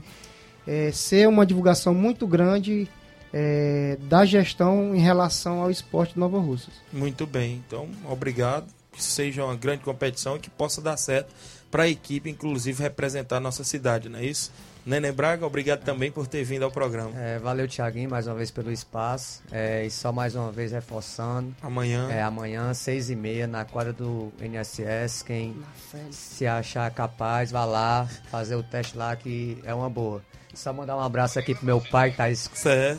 é, ser uma divulgação muito grande é, da gestão em relação ao esporte de Nova Russas. Muito bem, então obrigado. Que seja uma grande competição e que possa dar certo para a equipe, inclusive representar a nossa cidade, não é isso? Nenê Braga, obrigado também por ter vindo ao programa. É, valeu, Tiaguinho, mais uma vez pelo espaço. É, e só mais uma vez reforçando. Amanhã. É, amanhã, seis e meia, na quadra do NSS. Quem se achar capaz, vá lá, fazer o teste lá, que é uma boa. Só mandar um abraço aqui pro meu pai, que tá,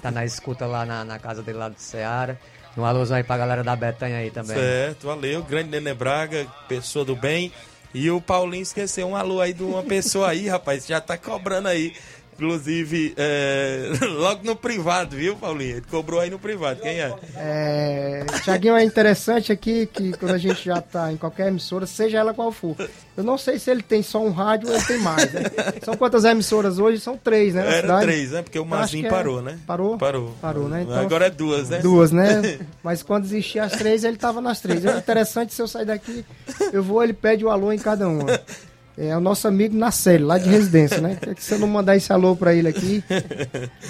tá na escuta lá na, na casa dele lá do Ceará. Um alôzão aí pra galera da Betanha aí também. Certo, valeu. Grande Nenê Braga, pessoa do bem. E o Paulinho esqueceu um alô aí de uma pessoa aí, rapaz, já tá cobrando aí. Inclusive, é, logo no privado, viu, Paulinho? Ele cobrou aí no privado. Quem é? É. Tiaguinho, é interessante aqui que quando a gente já tá em qualquer emissora, seja ela qual for. Eu não sei se ele tem só um rádio ou ele tem mais, né? São quantas emissoras hoje? São três, né? Era três, né? Porque o Mazinho parou, é... né? Parou? Parou. Parou, né? Então, Agora é duas, né? Duas, né? Mas quando existia as três, ele tava nas três. É interessante se eu sair daqui, eu vou, ele pede o alô em cada uma. É o nosso amigo Nacelle, lá de residência, né? Quer que você não mandar esse alô pra ele aqui?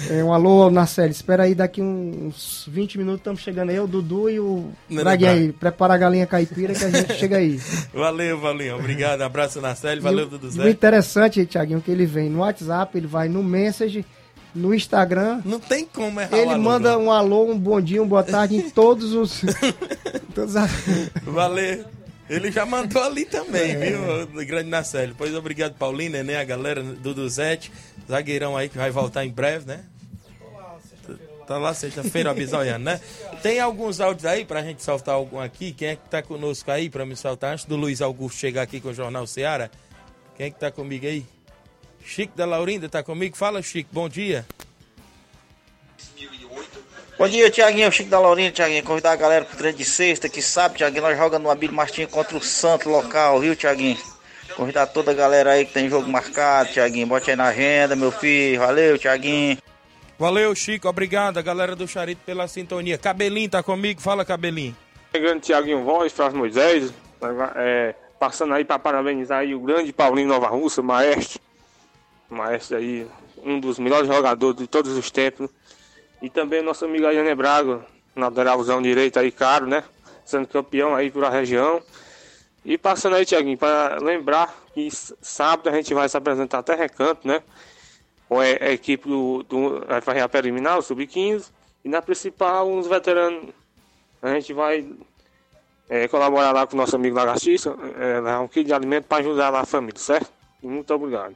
É um alô, Nacelle. Espera aí, daqui uns 20 minutos estamos chegando aí, o Dudu e o Draguinho aí. Prepara a galinha caipira que a gente chega aí. Valeu, Valinho. Obrigado. Abraço, Nacelle. Valeu, Dudu Zé. o interessante, Thiaguinho, que ele vem no WhatsApp, ele vai no Message, no Instagram. Não tem como errar Ele manda um alô, um bom dia, um boa tarde em todos os... todos as... Valeu. Ele já mandou ali também, viu? Grande Nacélio. Pois obrigado, Paulinho, né? A galera do Duzete, zagueirão aí que vai voltar em breve, né? Tá lá sexta-feira abisoiando, né? Tem alguns áudios aí pra gente soltar algum aqui. Quem é que tá conosco aí pra me soltar antes do Luiz Augusto chegar aqui com o Jornal Seara? Quem é que tá comigo aí? Chico da Laurinda tá comigo? Fala, Chico, bom dia. Bom dia, Tiaguinho, Chico da Laurinha, Tiaguinho. Convidar a galera pro treino de sexta, que sabe, Tiaguinho, nós jogamos no Abílio Martins contra o Santo local, viu, Tiaguinho? Convidar toda a galera aí que tem jogo marcado, Tiaguinho. Bote aí na agenda, meu filho. Valeu, Tiaguinho. Valeu, Chico. Obrigado, a galera do Charito, pela sintonia. Cabelinho tá comigo? Fala, Cabelinho. Chegando Tiaguinho Voz, Flávio Moisés, é, passando aí para parabenizar aí o grande Paulinho Nova Russa, maestro. Maestro aí, um dos melhores jogadores de todos os tempos. E também nosso amigo Ayane Braga, na lateralzão direito aí, caro, né? Sendo campeão aí pela região. E passando aí, Tiaguinho, para lembrar que sábado a gente vai se apresentar até recanto, né? Com a, equipe do, do. Vai fazer a preliminar, o Sub-15. E na principal, uns veteranos. A gente vai é, colaborar lá com o nosso amigo Lagartixa, é, um quilo de alimento para ajudar lá a família, certo? Muito obrigado.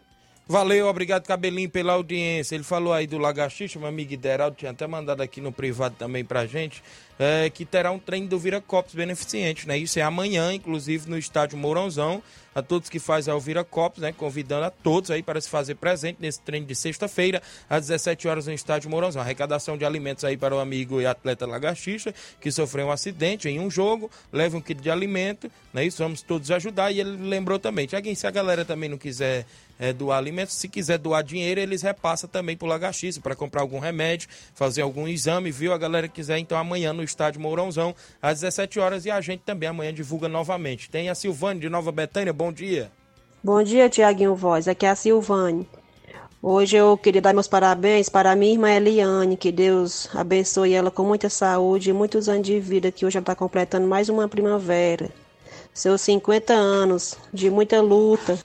Valeu, obrigado Cabelinho pela audiência. Ele falou aí do Lagartixa, meu amigo Ideraldo tinha até mandado aqui no privado também pra gente, é, que terá um treino do Vira Copos beneficente, né? Isso é amanhã, inclusive no estádio Mourãozão a todos que fazem a Alvira Copos, né? Convidando a todos aí para se fazer presente nesse treino de sexta-feira, às 17 horas no estádio Mourãozão. Arrecadação de alimentos aí para o amigo e atleta Lagartixa, que sofreu um acidente em um jogo, leve um kit de alimento, né? Isso, vamos todos ajudar. E ele lembrou também, Tiaguinho, se a galera também não quiser é, doar alimentos, se quiser doar dinheiro, eles repassam também para o para comprar algum remédio, fazer algum exame, viu? A galera quiser, então amanhã no estádio Mourãozão, às 17 horas, e a gente também amanhã divulga novamente. Tem a Silvane de Nova Betânia, bom dia. Bom dia, Tiaguinho Voz. Aqui é a Silvane. Hoje eu queria dar meus parabéns para a minha irmã Eliane, que Deus abençoe ela com muita saúde e muitos anos de vida, que hoje ela está completando mais uma primavera. Seus 50 anos de muita luta,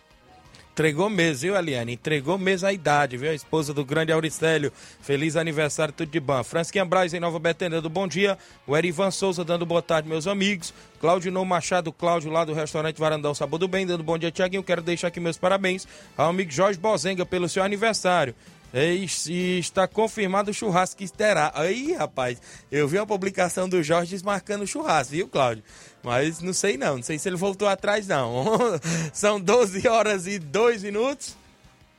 Entregou mesmo, viu, Eliane? Entregou mesmo a idade, viu? A esposa do grande Auricélio. Feliz aniversário, tudo de bom. Francisquinha Braz em Nova Betânia do Bom Dia. O Erivan Souza dando boa tarde, meus amigos. Cláudio No Machado, Cláudio lá do restaurante Varandão Sabor do Bem, dando bom dia, Tiaguinho. Quero deixar aqui meus parabéns ao amigo Jorge Bozenga pelo seu aniversário. E está confirmado o churrasco que terá. Aí, rapaz, eu vi a publicação do Jorge desmarcando o churrasco, viu, Cláudio? Mas não sei não, não sei se ele voltou atrás não. São 12 horas e 2 minutos.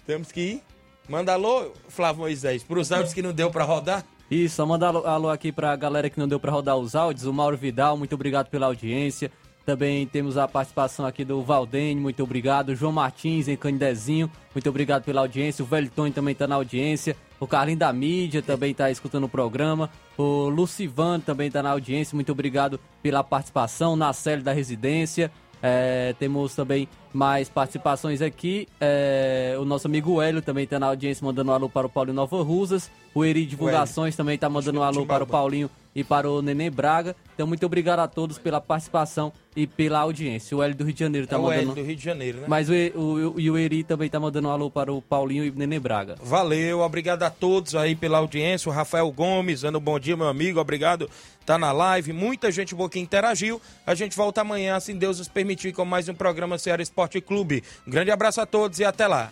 Temos que ir. Manda alô, Flávio Moisés, para os áudios que não deu para rodar. Isso, alô, alô aqui para a galera que não deu para rodar os áudios. O Mauro Vidal, muito obrigado pela audiência. Também temos a participação aqui do Valdene, muito obrigado. João Martins em Candezinho, muito obrigado pela audiência. O Velho Tony também está na audiência. O Carlinho da Mídia também está escutando o programa. O Lucivan também está na audiência, muito obrigado pela participação. Na série da Residência. É, temos também mais participações aqui. É, o nosso amigo Hélio também está na audiência, mandando um alô para o Paulinho Nova Rusas. O Eri Divulgações também está mandando um alô para o Paulinho e para o Nenê Braga. Então, muito obrigado a todos pela participação e pela audiência. O Hélio do Rio de Janeiro está é mandando. O Hélio do Rio de Janeiro, né? Mas o, o, o, o Eri também está mandando um alô para o Paulinho e o Nenê Braga. Valeu, obrigado a todos aí pela audiência. O Rafael Gomes, dando um bom dia, meu amigo. Obrigado, tá na live. Muita gente boa que interagiu. A gente volta amanhã, se Deus nos permitir, com mais um programa Ceará Esporte Clube. Um grande abraço a todos e até lá.